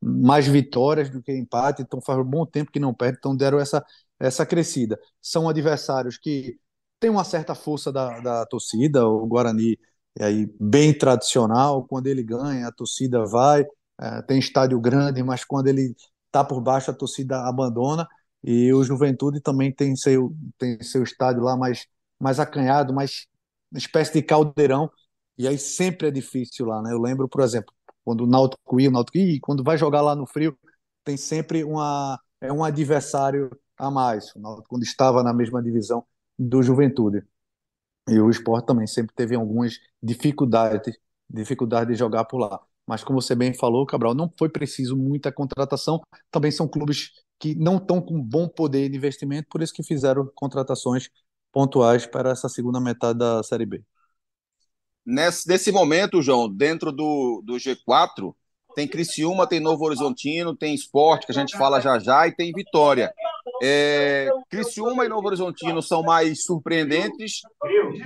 Speaker 4: mais vitórias do que empate, então faz um bom tempo que não perde, então deram essa, essa crescida. São adversários que têm uma certa força da, da torcida, o Guarani é aí bem tradicional, quando ele ganha, a torcida vai, é, tem estádio grande, mas quando ele está por baixo, a torcida abandona. E o Juventude também tem seu, tem seu estádio lá mais, mais acanhado, mais uma espécie de caldeirão. E aí sempre é difícil lá, né? Eu lembro, por exemplo, quando o Náutico ia, o Náutico ia, quando vai jogar lá no frio, tem sempre uma, é um adversário a mais. O Náutico, quando estava na mesma divisão do Juventude. E o esporte também sempre teve algumas dificuldades, dificuldade de jogar por lá. Mas como você bem falou, Cabral, não foi preciso muita contratação. Também são clubes que não estão com bom poder de investimento, por isso que fizeram contratações pontuais para essa segunda metade da Série B.
Speaker 2: Nesse, nesse momento, João, dentro do, do G4, tem Criciúma, tem Novo Horizontino, tem Esporte, que a gente fala já já, e tem Vitória. É, Criciúma e Novo Horizontino são mais surpreendentes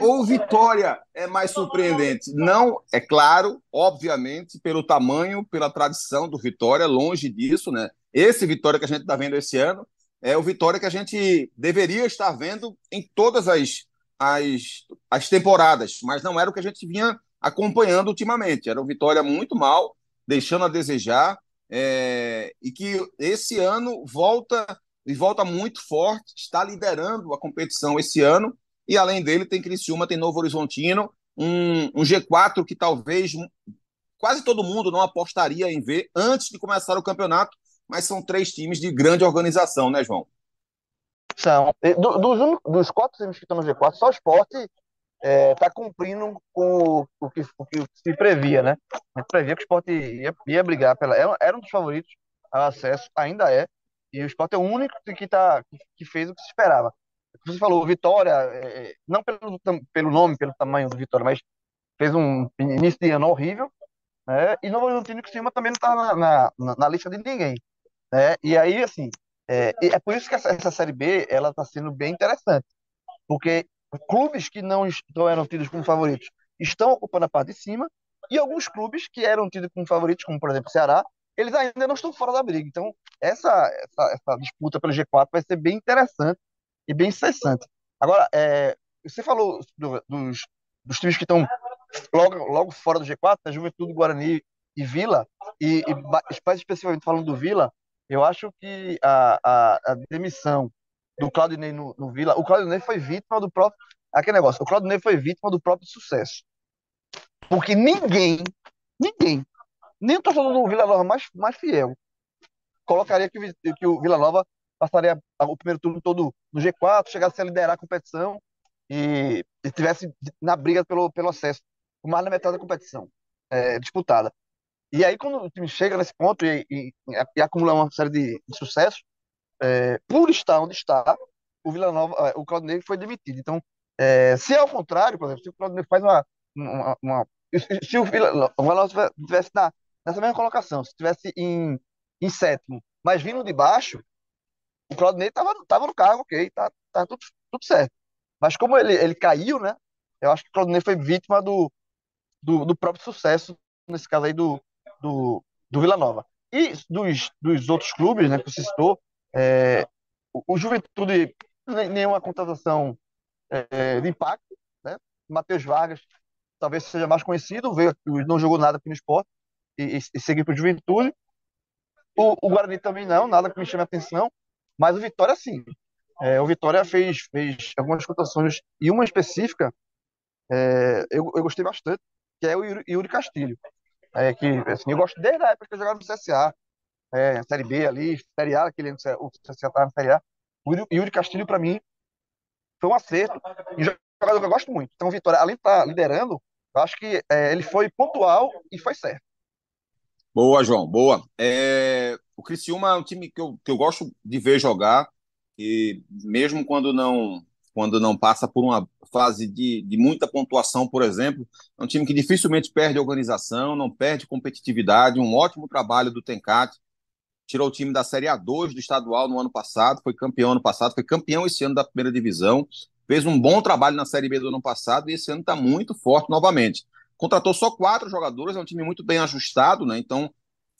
Speaker 2: ou Vitória é mais surpreendente? Não, é claro, obviamente, pelo tamanho, pela tradição do Vitória, longe disso, né? Esse Vitória que a gente está vendo esse ano é o Vitória que a gente deveria estar vendo em todas as, as, as temporadas, mas não era o que a gente vinha acompanhando ultimamente. Era o Vitória muito mal, deixando a desejar, é, e que esse ano volta e volta muito forte, está liderando a competição esse ano, e além dele tem Criciúma, tem Novo Horizontino, um, um G4 que talvez quase todo mundo não apostaria em ver antes de começar o campeonato, mas são três times de grande organização, né, João?
Speaker 3: São. Do, dos, dos quatro times que estão no G4, só o esporte está é, tá cumprindo com o, o, que, o, que, se previa, né? A gente previa que o esporte ia, ia brigar pela. Era, era um dos favoritos ao acesso, ainda é. E o esporte é o único que, tá, que fez o que se esperava. Você falou, Vitória, é, é não pelo, pelo nome, pelo tamanho do Vitória, mas fez um início de ano horrível. Né? E Novo Horizontino que cima também não está na, na, na, lista de ninguém. Né? E aí, assim, é, é por isso que essa, essa Série B ela está sendo bem interessante. Porque clubes que não, estão eram tidos como favoritos estão ocupando a parte de cima E alguns clubes que eram tidos como favoritos, como por exemplo o Ceará, eles ainda não estão fora da briga. Então, essa, essa, essa disputa pelo G4 vai ser bem interessante e bem incessante. Agora, é, você falou do, dos, dos times que estão logo, logo fora do G4, né, Juventude, Guarani e Vila, e, e mais especificamente falando do Vila, eu acho que a, a, a demissão do Claudinei no, no Vila, o Claudinei foi vítima do próprio. Aquele negócio, o Claudinei foi vítima do próprio sucesso. Porque ninguém, ninguém, nem o torcedor do Vila Nova mais, mais fiel, colocaria que, que o Vila Nova passaria o primeiro turno todo no G4, chegasse a liderar a competição e estivesse na briga pelo, pelo acesso, com mais da metade da competição é, disputada. E aí, quando o time chega nesse ponto e, e, e acumula uma série de, de sucessos, é, por estar onde está, o Vila Nova, é, o Claudinei foi demitido. Então, é, se é ao contrário, por exemplo, se o Claudinei faz uma, uma, uma se o Vila, o Vila Nova tivesse na, nessa mesma colocação, se estivesse em, em sétimo, mas vindo de baixo, o Claudinei estava tava no cargo, ok, tá, tá tudo, tudo certo. Mas como ele, ele caiu, né? Eu acho que o Claudinei foi vítima do, do, do próprio sucesso, nesse caso aí do, do, do Vila Nova. E dos, dos outros clubes, né, que você citou, é, o, o Juventude, nenhuma contratação é, de impacto, né? Matheus Vargas talvez seja mais conhecido, veio, não jogou nada aqui no esporte e, e, seguiu para o Juventude. O, o Guarani também não, nada que me chame a atenção, mas o Vitória sim. É, o Vitória fez, fez algumas contratações e uma específica é, eu, eu gostei bastante, que é o Yuri, Yuri Castilho. É, que assim, eu gosto desde a época que eu jogava no CSA, é, Série B ali, Série A, aquele, o CSA estava na Série A. O Yuri Castilho, para mim, foi um acerto. E um jogador que eu gosto muito. Então, Vitória, além de estar tá liderando, eu acho que é, ele foi pontual e foi certo.
Speaker 2: Boa, João, boa. É, o Criciúma é um time que eu, que eu gosto de ver jogar, e mesmo quando não quando não passa por uma fase de, de muita pontuação, por exemplo, é um time que dificilmente perde organização, não perde competitividade, um ótimo trabalho do Tencate, tirou o time da Série A2 do estadual no ano passado, foi campeão ano passado, foi campeão esse ano da primeira divisão, fez um bom trabalho na Série B do ano passado e esse ano está muito forte novamente. Contratou só quatro jogadores, é um time muito bem ajustado, né? Então,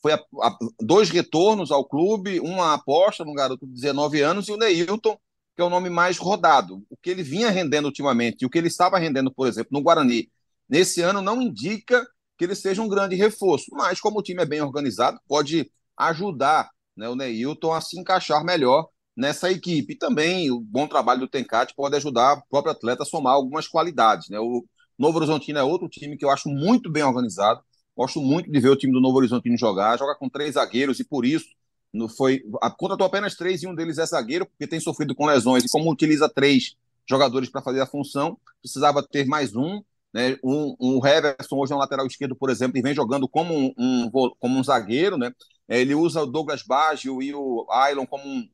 Speaker 2: foi a, a, dois retornos ao clube, uma aposta no garoto de 19 anos e o Neilton, que é o nome mais rodado. O que ele vinha rendendo ultimamente e o que ele estava rendendo, por exemplo, no Guarani, nesse ano não indica que ele seja um grande reforço, mas como o time é bem organizado, pode ajudar né, o Neilton a se encaixar melhor nessa equipe. E também o bom trabalho do Tencate pode ajudar o próprio atleta a somar algumas qualidades. Né? O Novo Horizontino é outro time que eu acho muito bem organizado. Gosto muito de ver o time do Novo Horizontino jogar. Joga com três zagueiros e por isso no, foi, contratou apenas três e um deles é zagueiro, porque tem sofrido com lesões. E como utiliza três jogadores para fazer a função, precisava ter mais um. Né? Um, um Heverson hoje é um lateral esquerdo, por exemplo, e vem jogando como um, um como um zagueiro. Né? É, ele usa o Douglas Baggio e o Ailon como uma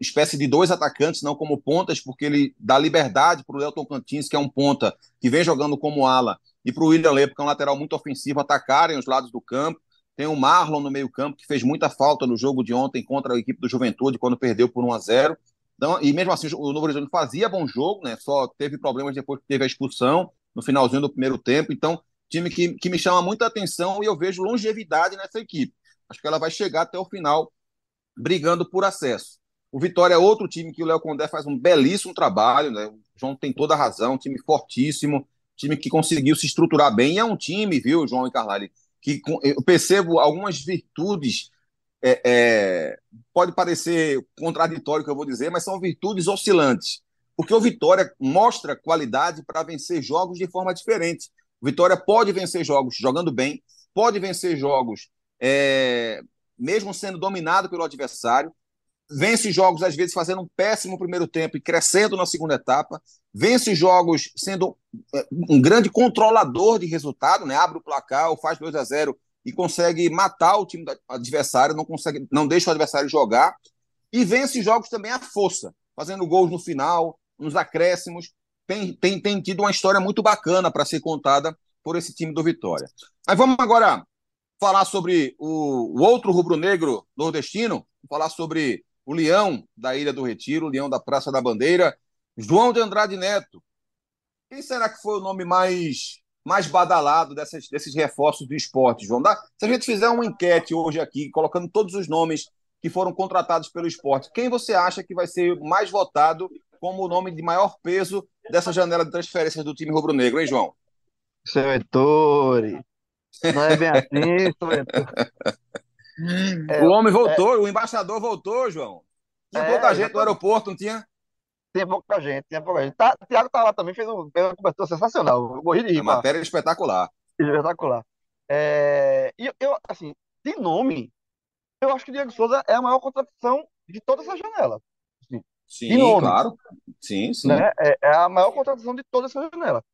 Speaker 2: espécie de dois atacantes, não como pontas, porque ele dá liberdade para o Elton Cantins, que é um ponta, que vem jogando como ala, e para o William Lepo, que é um lateral muito ofensivo, atacarem os lados do campo. Tem o Marlon no meio-campo, que fez muita falta no jogo de ontem contra a equipe do Juventude, quando perdeu por 1 a 0 então, E mesmo assim, o Novo Horizonte fazia bom jogo, né? Só teve problemas depois que teve a expulsão no finalzinho do primeiro tempo. Então, time que, que me chama muita atenção e eu vejo longevidade nessa equipe. Acho que ela vai chegar até o final brigando por acesso. O Vitória é outro time que o Léo Condé faz um belíssimo trabalho, né? O João tem toda a razão, um time fortíssimo, time que conseguiu se estruturar bem. E é um time, viu, João e Carlali, que eu percebo algumas virtudes. É, é, pode parecer contraditório o que eu vou dizer, mas são virtudes oscilantes. Porque o Vitória mostra qualidade para vencer jogos de forma diferente. O Vitória pode vencer jogos jogando bem, pode vencer jogos é, mesmo sendo dominado pelo adversário, vence jogos às vezes fazendo um péssimo primeiro tempo e crescendo na segunda etapa, vence jogos sendo é, um grande controlador de resultado, né? abre o placar ou faz 2 a 0 e consegue matar o time adversário, não consegue, não deixa o adversário jogar e vence jogos também à força, fazendo gols no final, nos acréscimos. Tem, tem, tem tido uma história muito bacana para ser contada por esse time do Vitória. Aí vamos agora falar sobre o, o outro rubro-negro nordestino, falar sobre o Leão da Ilha do Retiro, o Leão da Praça da Bandeira, João de Andrade Neto. Quem será que foi o nome mais mais badalado dessas, desses reforços do esporte, João? Dá, se a gente fizer uma enquete hoje aqui, colocando todos os nomes que foram contratados pelo esporte, quem você acha que vai ser mais votado como o nome de maior peso dessa janela de transferências do time rubro-negro, hein, João?
Speaker 3: Seu Ettore. Não é bem assim, seu Ettore. [LAUGHS]
Speaker 2: É, o homem voltou, é, o embaixador voltou, João. Tinha é, pouca gente no aeroporto, não tinha?
Speaker 3: Tinha pouca gente, tinha pouca gente. Tá, o Thiago tá lá também, fez, um, fez uma cobertura sensacional. Eu morri de rir.
Speaker 2: A matéria é espetacular.
Speaker 3: Espetacular. É, e eu, assim, de nome, eu acho que o Diego Souza é a maior contratação de toda essa janela.
Speaker 2: Assim, sim, nome, claro. Sim, sim.
Speaker 3: Né? É, é, a maior contratação de toda essa janela.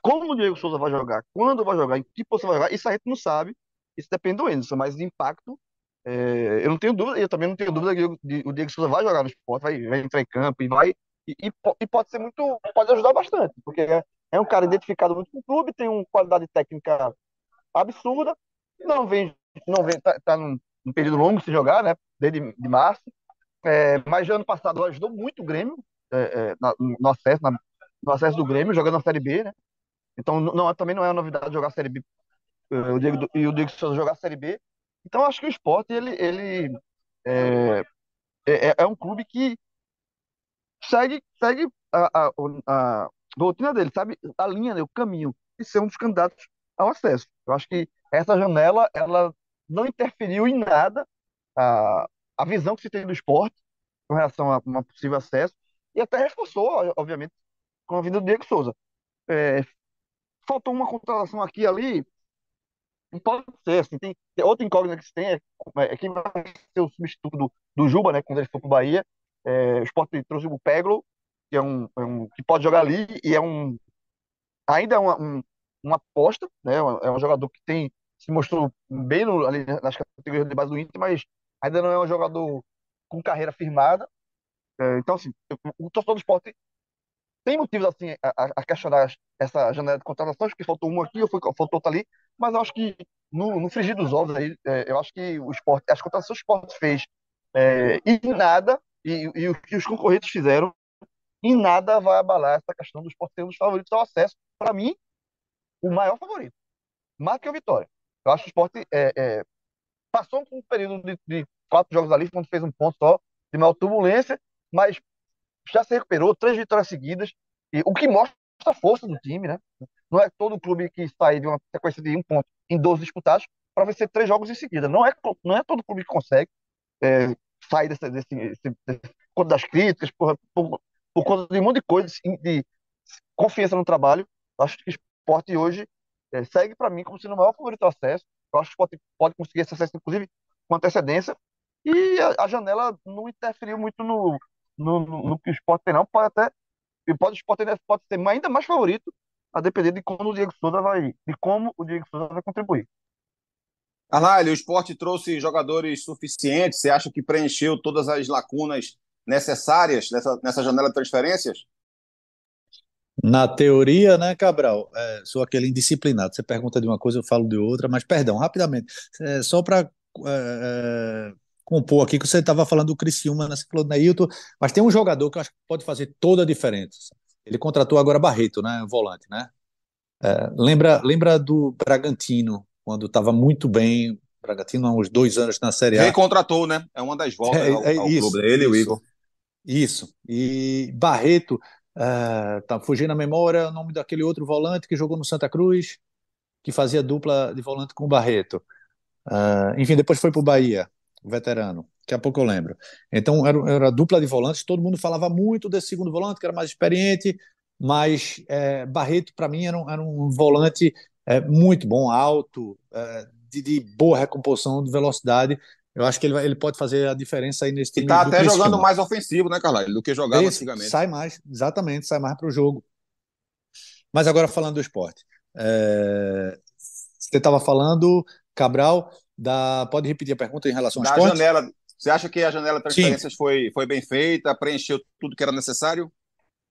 Speaker 3: Como o Diego Souza vai jogar, quando vai jogar, em que posição vai jogar, isso a gente não sabe. Isso depende do Enzo, mas de impacto, é, eu não tenho dúvida, eu também não tenho dúvida que o Diego Souza vai jogar no esporte, vai, vai entrar em campo e vai. E, e, e, pode ser muito. Pode ajudar bastante, porque é, é um cara identificado muito com o clube, tem uma qualidade técnica absurda, não vem, não vem, tá, tá num, período longo se jogar, né? Desde de março. É, mas ano passado ajudou muito o Grêmio é, é, no, acesso, na, no acesso do Grêmio, jogando na Série B, né? Então não, também não é uma novidade jogar a Série B é, o Diego, e o Diego Souza jogar a Série B. Então acho que o esporte ele, ele é, é, é, é um clube que segue, segue a, a, a, rotina dele, sabe? A linha, né? o caminho de ser um dos candidatos ao acesso. Eu acho que essa janela ela não interferiu em nada a, a visão que se tem do esporte com relação a um possível acesso e até reforçou, obviamente, com a vinda do Diego Souza. É, faltou uma contratação aqui ali, pode ser, assim, tem, outra incógnita que se tem, é, é quem vai ser o substituto do, do Juba, né, quando ele for para o Bahia. É, o Sport trouxe o Peglo, que é um, é um, que pode jogar ali e é um ainda é uma, um, uma aposta, né, é um jogador que tem se mostrou bem no, ali nas categorias de base do Inter, mas ainda não é um jogador com carreira firmada. É, então, assim, o, o torcedor do esporte tem motivos assim a, a, questionar essa janela de contratações, porque faltou um aqui, ou faltou outro ali, mas eu acho que no, no frigir dos ovos aí, é, eu acho que o esporte, as contratações que o esporte fez é, e nada, e, e o que os concorrentes fizeram, em nada vai abalar essa questão do esporte ser um dos favoritos ao acesso. Para mim, o maior favorito. Mais que o Vitória. Eu acho que o esporte é, é, passou um período de, de, quatro jogos ali, quando fez um ponto só, de maior turbulência, mas já se recuperou, três vitórias seguidas, e, o que mostra a força do time, né? Não é todo clube que sai de uma sequência de um ponto em 12 disputados para vencer três jogos em seguida. Não é, não é todo clube que consegue é, sair desse, desse, desse, das críticas, por, por, por conta de um monte de coisas, de confiança no trabalho. Acho que o esporte hoje é, segue para mim como sendo o maior favorito ao acesso. Eu acho que pode, pode conseguir esse acesso, inclusive, com antecedência. E a, a janela não interferiu muito no, no, no, no, que o esporte tem, não. Pode até. Pode, o esporte pode ser ainda mais favorito, a depender de como o Diego Souza vai. de como o Diego Souza vai contribuir.
Speaker 2: Carlalho, o esporte trouxe jogadores suficientes. Você acha que preencheu todas as lacunas necessárias nessa, nessa janela de transferências?
Speaker 4: Na teoria, né, Cabral? É, sou aquele indisciplinado. Você pergunta de uma coisa, eu falo de outra, mas perdão, rapidamente. É, só para é, é, compor aqui, que você estava falando do Criciúma, né, você falou do Neilton, mas tem um jogador que eu acho que pode fazer toda a diferença. Ele contratou agora Barreto, né, volante, né? É, lembra, lembra do Bragantino, quando estava muito bem, Bragantino há uns dois anos na Série A.
Speaker 2: Recontratou, né? É uma das voltas é, ao, é, ao isso, clube, ele e o Igor.
Speaker 4: Isso, e Barreto Uh, tá fugindo a memória o nome daquele outro volante que jogou no Santa Cruz, que fazia dupla de volante com o Barreto. Uh, enfim, depois foi para o Bahia, veterano. Daqui a pouco eu lembro. Então, era, era dupla de volantes. Todo mundo falava muito desse segundo volante, que era mais experiente, mas é, Barreto, para mim, era um, era um volante é, muito bom, alto, é, de, de, boa recomposição de velocidade. Eu acho que ele, ele pode fazer a diferença aí nesse time.
Speaker 2: E tá até jogando mais ofensivo, né, Carlos? Do que jogava Esse, antigamente.
Speaker 4: Sai mais, exatamente, sai mais para o jogo. Mas agora falando do esporte. É... Você estava falando, Cabral, da. Pode repetir a pergunta em relação ao esporte?
Speaker 2: janela. Você acha que a janela de transferências foi, foi bem feita, preencheu tudo que era necessário?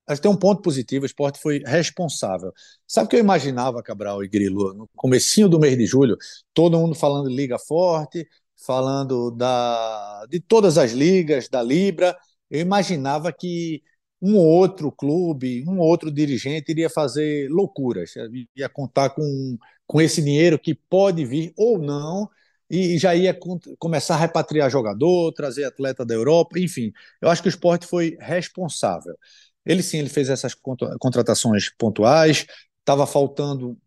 Speaker 4: Acho que tem um ponto positivo, o esporte foi responsável. Sabe o que eu imaginava, Cabral e Grilo, no comecinho do mês de julho, todo mundo falando de liga forte, falando da, de todas as ligas, da Libra, eu imaginava que um outro clube, um outro dirigente iria fazer loucuras, ia contar com, com esse dinheiro que pode vir ou não, e já ia começar a repatriar jogador, trazer atleta da Europa, enfim. Eu acho que o esporte foi responsável. Ele sim, ele fez essas contratações pontuais, estava faltando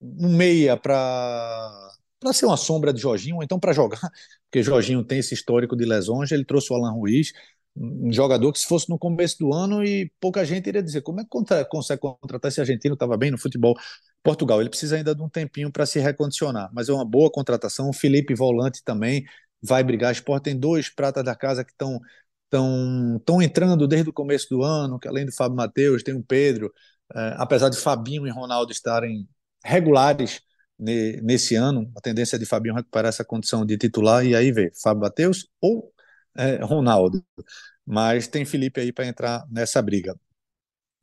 Speaker 4: um meia para para ser uma sombra de Jorginho, ou então para jogar, [LAUGHS] porque Jorginho tem esse histórico de lesões, ele trouxe o Alan Ruiz, um jogador que se fosse no começo do ano e pouca gente iria dizer como é que consegue contratar esse argentino, estava bem no futebol Portugal, ele precisa ainda de um tempinho para se recondicionar, mas é uma boa contratação, o Felipe Volante também vai brigar, Sport tem dois pratas da casa que estão estão entrando desde o começo do ano, que além do Fábio Matheus, tem o Pedro, é, apesar de Fabinho e Ronaldo estarem regulares ne, nesse ano, a tendência é de Fabinho recuperar essa condição de titular e aí ver Fábio Matheus ou é, Ronaldo, mas tem Felipe aí para entrar nessa briga.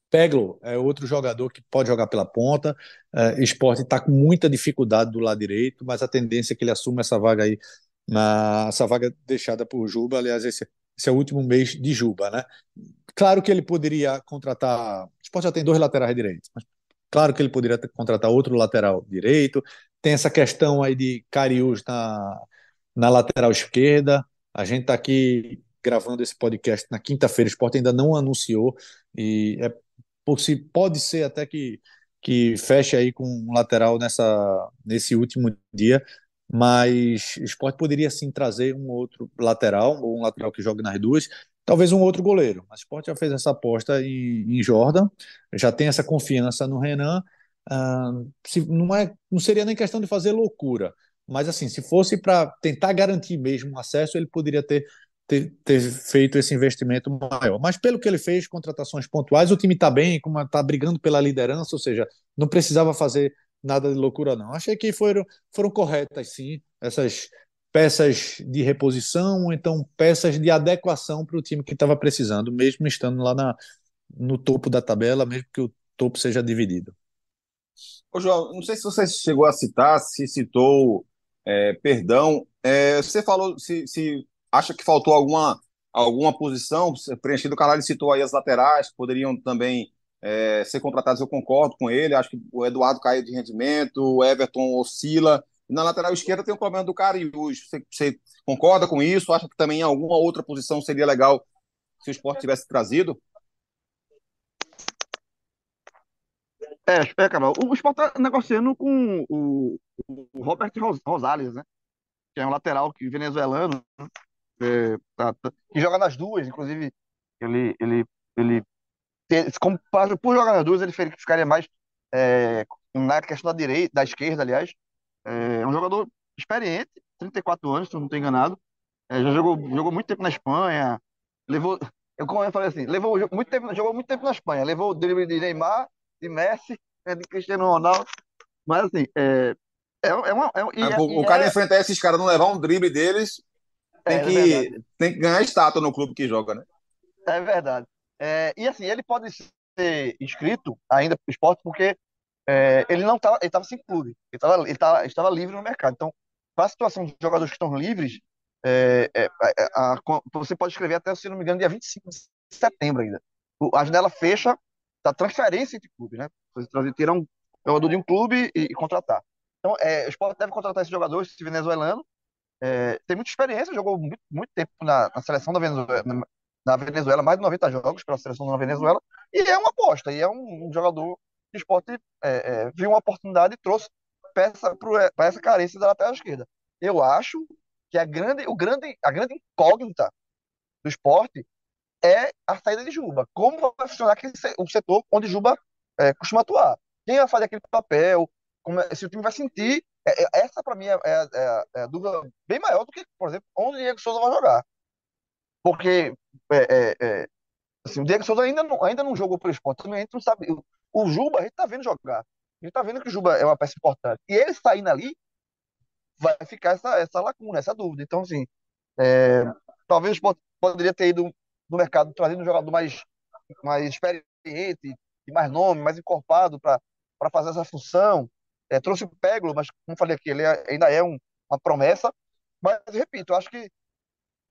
Speaker 4: Peglo é outro jogador que pode jogar pela ponta. É, esporte está com muita dificuldade do lado direito, mas a tendência é que ele assuma essa vaga aí, na, essa vaga deixada por Juba. Aliás, esse, esse é o último mês de Juba, né? Claro que ele poderia contratar. O esporte já tem dois laterais direitos, mas claro que ele poderia contratar outro lateral direito. Tem essa questão aí de Cariús na, na lateral esquerda. A gente está aqui gravando esse podcast na quinta-feira, o esporte ainda não anunciou, e é pode ser até que, que feche aí com um lateral nessa, nesse último dia, mas o esporte poderia sim trazer um outro lateral, ou um lateral que jogue nas duas, talvez um outro goleiro. Mas o esporte já fez essa aposta em, em Jordan, já tem essa confiança no Renan. Uh, se, não, é, não seria nem questão de fazer loucura, mas assim, se fosse para tentar garantir mesmo o acesso, ele poderia ter, ter, ter, feito esse investimento maior. Mas pelo que ele fez, contratações pontuais, o time está bem, está brigando pela liderança, ou seja, não precisava fazer nada de loucura, não. Achei que foram, foram corretas, sim, essas peças de reposição, ou então peças de adequação para o time que estava precisando, mesmo estando lá na, no topo da tabela, mesmo que o topo seja dividido.
Speaker 2: Ô, João, não sei se você chegou a citar, se citou é, perdão. É, você falou se, se acha que faltou alguma, alguma posição preenchida. O Carvalho citou aí as laterais, que poderiam também é, ser contratados. Eu concordo com ele. Acho que o Eduardo caiu de rendimento, o Everton oscila. Na lateral esquerda tem o problema do Cariús. Você, você concorda com isso? Acha que também em alguma outra posição seria legal se o esporte tivesse trazido?
Speaker 3: É, é, Cabral. O Sport está negociando com o, o Robert Rosales, né? Que é um lateral que, venezuelano, né? É, tá, tá, que joga nas duas, inclusive ele, ele, ele como, por jogar nas duas, ele ficaria mais é, na questão da direita, da esquerda, aliás. É, é um jogador experiente, 34 anos, se eu não estou enganado. É, já jogou, jogou muito tempo na Espanha. Levou, eu, como eu falei assim, levou muito tempo, jogou muito tempo na Espanha. Levou o drible de Neymar, de Messi, né, de Cristiano Ronaldo. Mas assim, é, é, é uma. É,
Speaker 2: é, o, cara é enfrentar esses caras, não levar um drible deles, tem, é, que, tem que ganhar estátua no clube que joga, né?
Speaker 3: É verdade. e assim, ele pode ser inscrito ainda para o esporte porque ele não estava, ele estava sem clube, ele estava, ele estava, estava livre no mercado. Então, para a situação de jogadores que estão livres, a, a, você pode escrever até, se não me engano, dia 25 de setembro ainda. A janela fecha da transferência entre clubes, né? Você trazer, tirar um jogador de um clube e, e contratar. Então, é, o Sport deve contratar esse jogador, esse venezuelano. É, tem muita experiência, jogou muito, muito tempo na, na seleção da Venezuela, na, Venezuela, mais de 90 jogos pela seleção da Venezuela, e é uma aposta, e é um, um jogador que o Sport é, é, viu uma oportunidade e trouxe peça para essa carência da lateral esquerda. Eu acho que a grande, o grande, a grande incógnita do esporte é a saída de Juba. Como vai funcionar aquele, o setor onde Juba é, costuma atuar? Quem vai fazer aquele papel? Como é, se o time vai sentir. É, é essa, para mim, é, é, é, é, a dúvida bem maior do que, por exemplo, onde o Diego Souza vai jogar. Porque assim, o Diego Souza ainda não, ainda não jogou pelo esporte, a gente não sabe. O, Juba, a gente tá vendo jogar. A gente tá vendo que o Juba é uma peça importante. E ele saindo ali, vai ficar essa, essa lacuna, essa dúvida. Então, assim, talvez o poderia ter ido no mercado, trazendo um jogador mais, mais experiente, mais nome, mais encorpado para fazer essa função. É, trouxe o Peglo, mas como falei aqui, ele é, ainda é um, uma promessa. Mas, repito, eu acho que,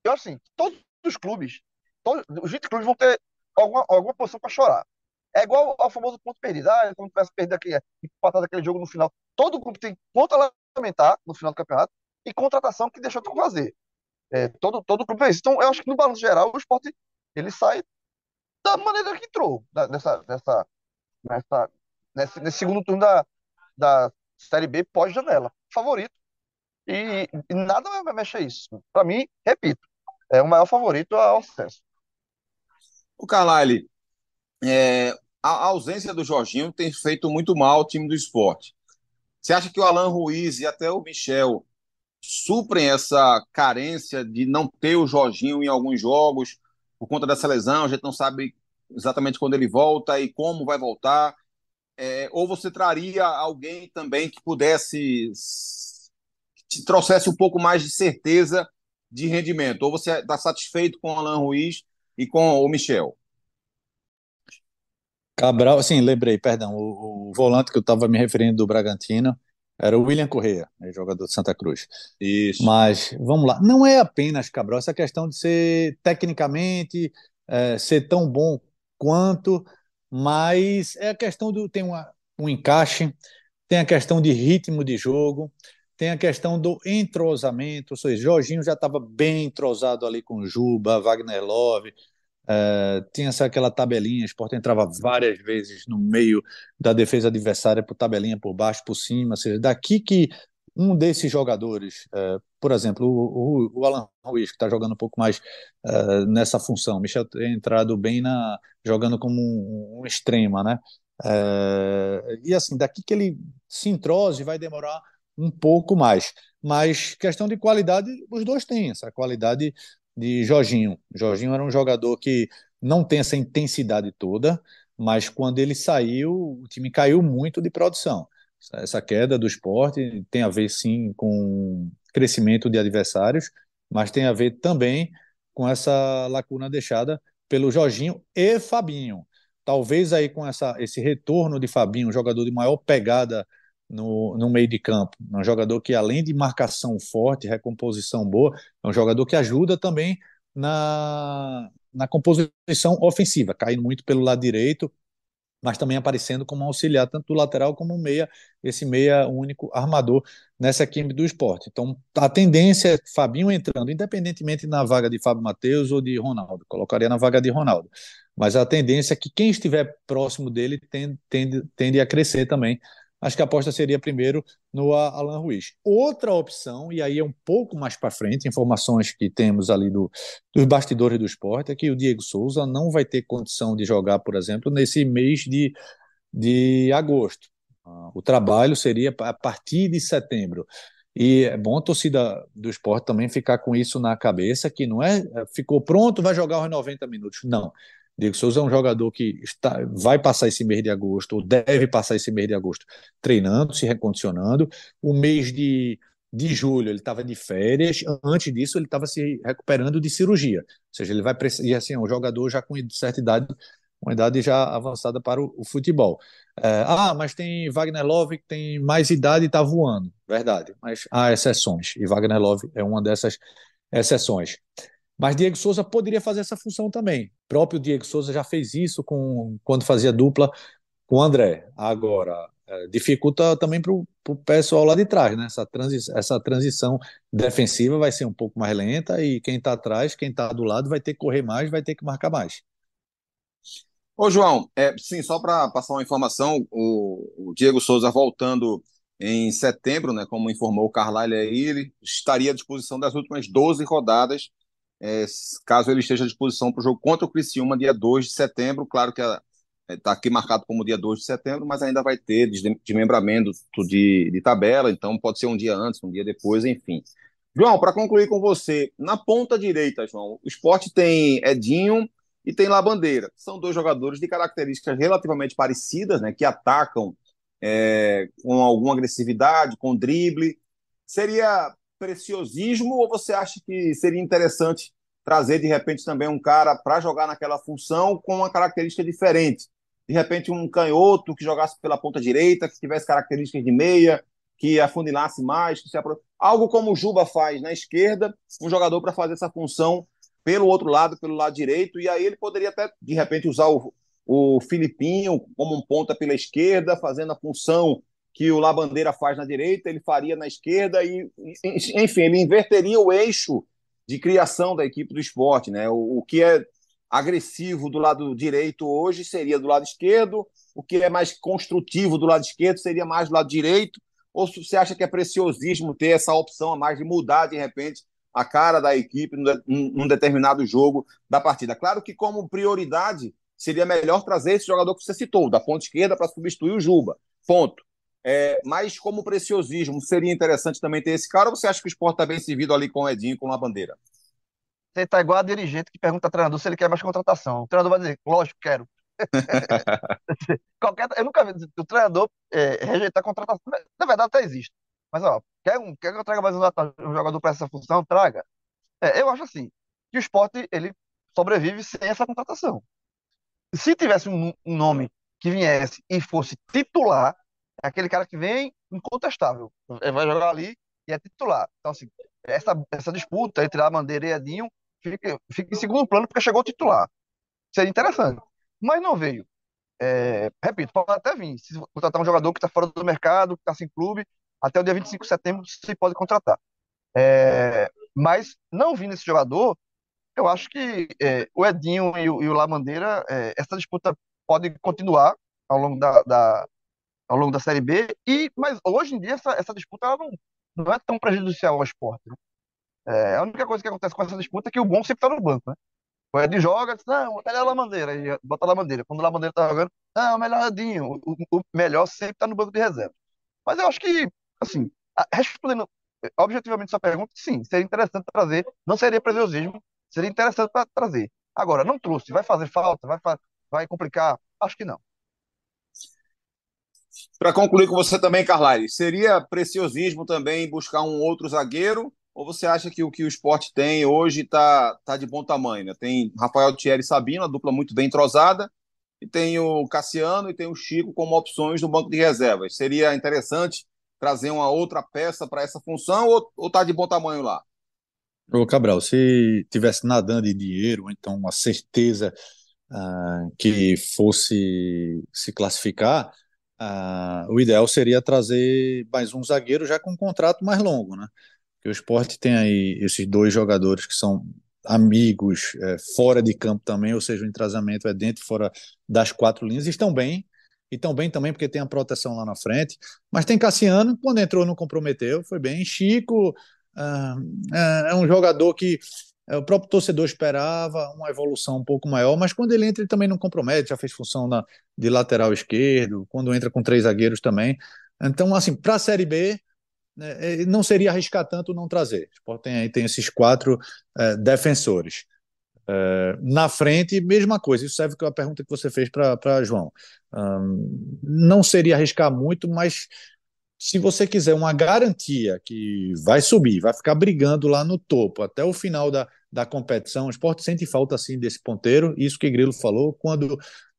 Speaker 3: eu assim, todos os clubes, todos, os 20 clubes vão ter alguma, alguma posição para chorar. É igual ao famoso ponto perdido. Ah, quando tivesse perdido aquele, empatado aquele jogo no final. Todo grupo tem ponto a lamentar no final do campeonato e contratação que deixou de fazer. É, todo, todo grupo é isso. Então, eu acho que no balanço geral, o esporte ele sai da maneira que entrou, da, nessa, nessa, nesse, nesse segundo turno da, da Série B pós-janela. Favorito. E, e, nada vai mexer isso. Para mim, repito, é o maior favorito ao sucesso.
Speaker 2: O Carlyle, é, a ausência do Jorginho tem feito muito mal ao time do esporte. Você acha que o Alan Ruiz e até o Michel suprem essa carência de não ter o Jorginho em alguns jogos por conta dessa lesão? A gente não sabe exatamente quando ele volta e como vai voltar. É, ou você traria alguém também que pudesse te trouxesse um pouco mais de certeza de rendimento? Ou você está satisfeito com o Alan Ruiz e com o Michel?
Speaker 4: Cabral, sim, lembrei, perdão, o, o volante que eu estava me referindo do Bragantino era o William Correa, né, jogador de Santa Cruz.
Speaker 2: Isso.
Speaker 4: Mas, vamos lá, não é apenas, Cabral, essa questão de ser tecnicamente, é, ser tão bom quanto, mas é a questão do, tem uma, um encaixe, tem a questão de ritmo de jogo, tem a questão do entrosamento, ou seja, Jorginho já estava bem entrosado ali com Juba, Wagner Love, Uh, tinha essa, aquela tabelinha, o Sport entrava várias vezes no meio da defesa adversária, por tabelinha por baixo, por cima, ou seja, daqui que um desses jogadores, uh, por exemplo, o, o, Alan Ruiz, que está jogando um pouco mais uh, nessa função, Michel tem entrado bem na jogando como um, um extrema, né? e assim, daqui que ele se entrose vai demorar um pouco mais, mas questão de qualidade, os dois têm essa qualidade de Jorginho. Jorginho era um jogador que não tem essa intensidade toda, mas quando ele saiu, o time caiu muito de produção. Essa queda do esporte tem a ver sim com crescimento de adversários, mas tem a ver também com essa lacuna deixada pelo Jorginho e Fabinho. Talvez aí com essa, esse retorno de Fabinho, um jogador de maior pegada no, no meio de campo. Um jogador que, além de marcação forte, recomposição boa, é um jogador que ajuda também na, na composição ofensiva, caindo muito pelo lado direito, mas também aparecendo como auxiliar tanto do lateral como meia, esse meia único armador nessa equipe do esporte. Então, a tendência é Fabinho entrando, independentemente na vaga de Fábio Matheus ou de Ronaldo, colocaria na vaga de Ronaldo. Mas a tendência é que quem estiver próximo dele tende, tende, tende a crescer também acho que a aposta seria primeiro no Alan Ruiz. Outra opção, e aí é um pouco mais para frente, informações que temos ali do, dos bastidores do esporte, é que o Diego Souza não vai ter condição de jogar, por exemplo, nesse mês de, de agosto. Ah, o trabalho seria a partir de setembro. E é bom a torcida do esporte também ficar com isso na cabeça, que não é, é ficou pronto, vai jogar os 90 minutos. Não. Diego Souza é um jogador que está, vai passar esse mês de agosto, ou deve passar esse mês de agosto, treinando, se recondicionando. O mês de, de julho ele estava de férias, antes disso ele estava se recuperando de cirurgia. Ou seja, ele vai precisar, assim, é um jogador já com certa idade, uma idade já avançada para o, o futebol. É, ah, mas tem Wagner Love que tem mais idade e está voando. Verdade, mas há exceções, e Wagner Love é uma dessas exceções. Mas Diego Souza poderia fazer essa função também. O próprio Diego Souza já fez isso com, quando fazia dupla com o André. Agora, é, dificulta também para o pessoal lá de trás, né? Essa, transi essa transição defensiva vai ser um pouco mais lenta e quem está atrás, quem está do lado, vai ter que correr mais, vai ter que marcar mais.
Speaker 2: Ô, João, é, sim, só para passar uma informação, o, o, Diego Souza voltando em setembro, né, como informou o Carlyle aí, ele estaria à disposição das últimas 12 rodadas é, caso ele esteja à disposição para o jogo contra o Criciúma, dia 2 de setembro. Claro que está é, aqui marcado como dia 2 de setembro, mas ainda vai ter desmembramento de, de tabela, então pode ser um dia antes, um dia depois, enfim. João, para concluir com você, na ponta direita, João, o esporte tem Edinho e tem Labandeira. São dois jogadores de características relativamente parecidas, né, que atacam é, com alguma agressividade, com drible. Seria preciosismo ou você acha que seria interessante trazer de repente também um cara para jogar naquela função com uma característica diferente? De repente um canhoto que jogasse pela ponta direita, que tivesse características de meia, que afunilasse mais, que se apro... algo como o Juba faz na esquerda, um jogador para fazer essa função pelo outro lado, pelo lado direito, e aí ele poderia até, de repente, usar o, o Filipinho como um ponta pela esquerda, fazendo a função que o Labandeira faz na direita, ele faria na esquerda, e, enfim, ele inverteria o eixo de criação da equipe do esporte, né? O, o que é agressivo do lado direito hoje seria do lado esquerdo, o que é mais construtivo do lado esquerdo seria mais do lado direito, ou você acha que é preciosismo ter essa opção a mais de mudar de repente a cara da equipe num determinado jogo da partida? Claro que, como prioridade, seria melhor trazer esse jogador que você citou, da ponta esquerda, para substituir o Juba. Ponto. É, mas, como preciosismo, seria interessante também ter esse cara, ou você acha que o esporte está bem servido ali com o Edinho e com a bandeira?
Speaker 3: Você está igual a dirigente que pergunta ao treinador se ele quer mais contratação. O treinador vai dizer, lógico, quero. [LAUGHS] Qualquer, eu nunca vi o treinador é, rejeitar contratação. Na verdade, até existe. Mas, ó, quer, um, quer que eu traga mais um, um jogador para essa função? Traga. É, eu acho assim, que o esporte ele sobrevive sem essa contratação. Se tivesse um, um nome que viesse e fosse titular, é aquele cara que vem incontestável. Vai jogar ali e é titular. Então, assim, essa, essa disputa entre a Bandeira e Edinho fica, fica em segundo plano porque chegou o titular. Seria interessante mas não veio. É, repito, pode até vir. Se contratar um jogador que está fora do mercado, que está sem clube, até o dia 25 de setembro você pode contratar. É, mas não vindo esse jogador, eu acho que é, o Edinho e o, e o Lamandeira, é, essa disputa pode continuar ao longo da, da, ao longo da Série B, e, mas hoje em dia essa, essa disputa não, não é tão prejudicial ao esporte. Né? É, a única coisa que acontece com essa disputa é que o bom sempre está no banco. Né? O Ed joga, diz, não, melhor Lamandeira, aí bota a Lamandeira. Quando o Lamandeira tá jogando, não, melhor Edinho. O, o, melhor sempre tá no banco de reserva. Mas eu acho que, assim, respondendo objetivamente sua pergunta, sim, seria interessante trazer, não seria preciosismo, seria interessante para trazer. Agora, não trouxe, vai fazer falta, vai, vai complicar? Acho que não.
Speaker 2: Para concluir com você também, Carlyle, seria preciosismo também buscar um outro zagueiro ou você acha que o que o esporte tem hoje está tá de bom tamanho? Né? Tem Rafael Thierry e Sabino, dupla muito bem entrosada, e tem o Cassiano e tem o Chico como opções no banco de reservas. Seria interessante trazer uma outra peça para essa função ou está de bom tamanho lá?
Speaker 4: Ô Cabral, se tivesse nadando de dinheiro, então uma certeza uh, que fosse se classificar, uh, o ideal seria trazer mais um zagueiro já com um contrato mais longo, né? que o esporte tem aí esses dois jogadores que são amigos é, fora de campo também, ou seja, o entrasamento é dentro e fora das quatro linhas, estão bem, e estão bem também porque tem a proteção lá na frente, mas tem Cassiano, quando entrou não comprometeu, foi bem, Chico ah, é, é um jogador que o próprio torcedor esperava uma evolução um pouco maior, mas quando ele entra ele também não compromete, já fez função na, de lateral esquerdo, quando entra com três zagueiros também, então assim, para a Série B né, é, não seria arriscar tanto não trazer. O tem, tem esses quatro é, defensores. É, na frente, mesma coisa. Isso serve com a pergunta que você fez para João. Não seria arriscar muito, mas se você quiser uma garantia que vai subir, vai ficar brigando lá no topo até o final da, da competição, o esporte sente falta assim desse ponteiro. Isso que Grilo falou, quando,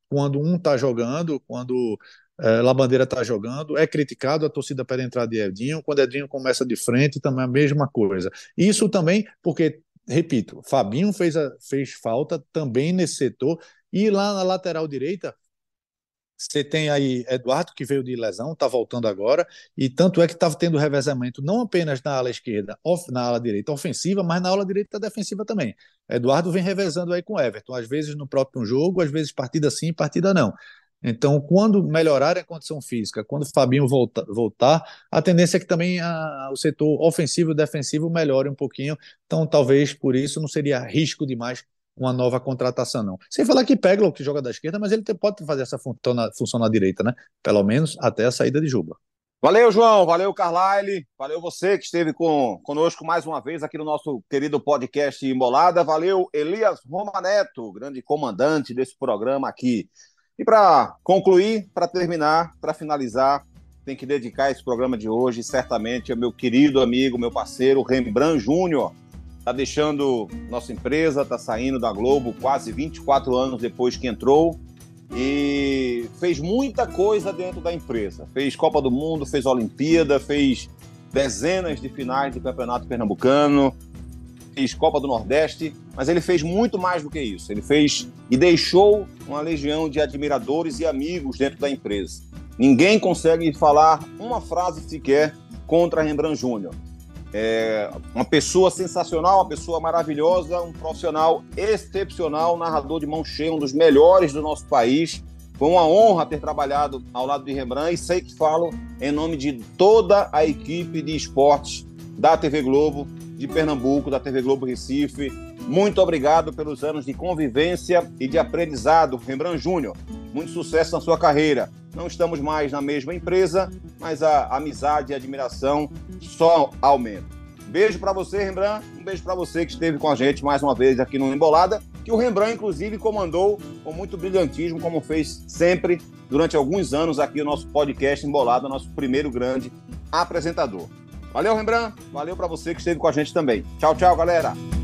Speaker 4: quando um está jogando, quando é, Labandeira está jogando, é criticado, a torcida pede entrada de Edinho, quando Edinho começa de frente, também é a mesma coisa. Isso também porque, repito, Fabinho fez, a, fez falta também nesse setor, e lá na lateral direita, você tem aí Eduardo, que veio de lesão, está voltando agora, e tanto é que estava tendo revezamento não apenas na ala esquerda, na ala direita ofensiva, mas na ala direita defensiva também. Eduardo vem revezando aí com Everton, às vezes no próprio jogo, às vezes partida sim, partida não. Então, quando melhorar a condição física, quando o Fabinho volta, voltar, a tendência é que também a, o setor ofensivo e defensivo melhore um pouquinho. Então, talvez por isso não seria risco demais uma nova contratação, não. Sem falar que Peglo, que joga da esquerda, mas ele pode fazer essa função na, função na direita, né? Pelo menos até a saída de Juba.
Speaker 2: Valeu, João. Valeu, Carlyle. Valeu você que esteve com, conosco mais uma vez aqui no nosso querido podcast Embolada. Valeu, Elias Romaneto, grande comandante desse programa aqui. E para concluir, para terminar, para finalizar, tem que dedicar esse programa de hoje, certamente, ao meu querido amigo, meu parceiro, Rembrandt Júnior. Está deixando nossa empresa, está saindo da Globo quase 24 anos depois que entrou e fez muita coisa dentro da empresa. Fez Copa do Mundo, fez Olimpíada, fez dezenas de finais do Campeonato Pernambucano, fez Copa do Nordeste, mas ele fez muito mais do que isso. Ele fez e deixou uma legião de admiradores e amigos dentro da empresa. Ninguém consegue falar uma frase sequer contra Rembrandt Júnior. É uma pessoa sensacional, uma pessoa maravilhosa, um profissional excepcional, narrador de mão cheia, um dos melhores do nosso país. Foi uma honra ter trabalhado ao lado de Rembrandt e sei que falo em nome de toda a equipe de esportes da TV Globo de Pernambuco, da TV Globo Recife. Muito obrigado pelos anos de convivência e de aprendizado, Rembrandt Júnior. Muito sucesso na sua carreira. Não estamos mais na mesma empresa, mas a amizade e a admiração só aumentam. Beijo para você, Rembrandt. Um beijo para você que esteve com a gente mais uma vez aqui no Embolada, que o Rembrandt, inclusive, comandou com muito brilhantismo, como fez sempre durante alguns anos aqui o nosso podcast Embolada, nosso primeiro grande apresentador. Valeu, Rembrandt. Valeu para você que esteve com a gente também. Tchau, tchau, galera.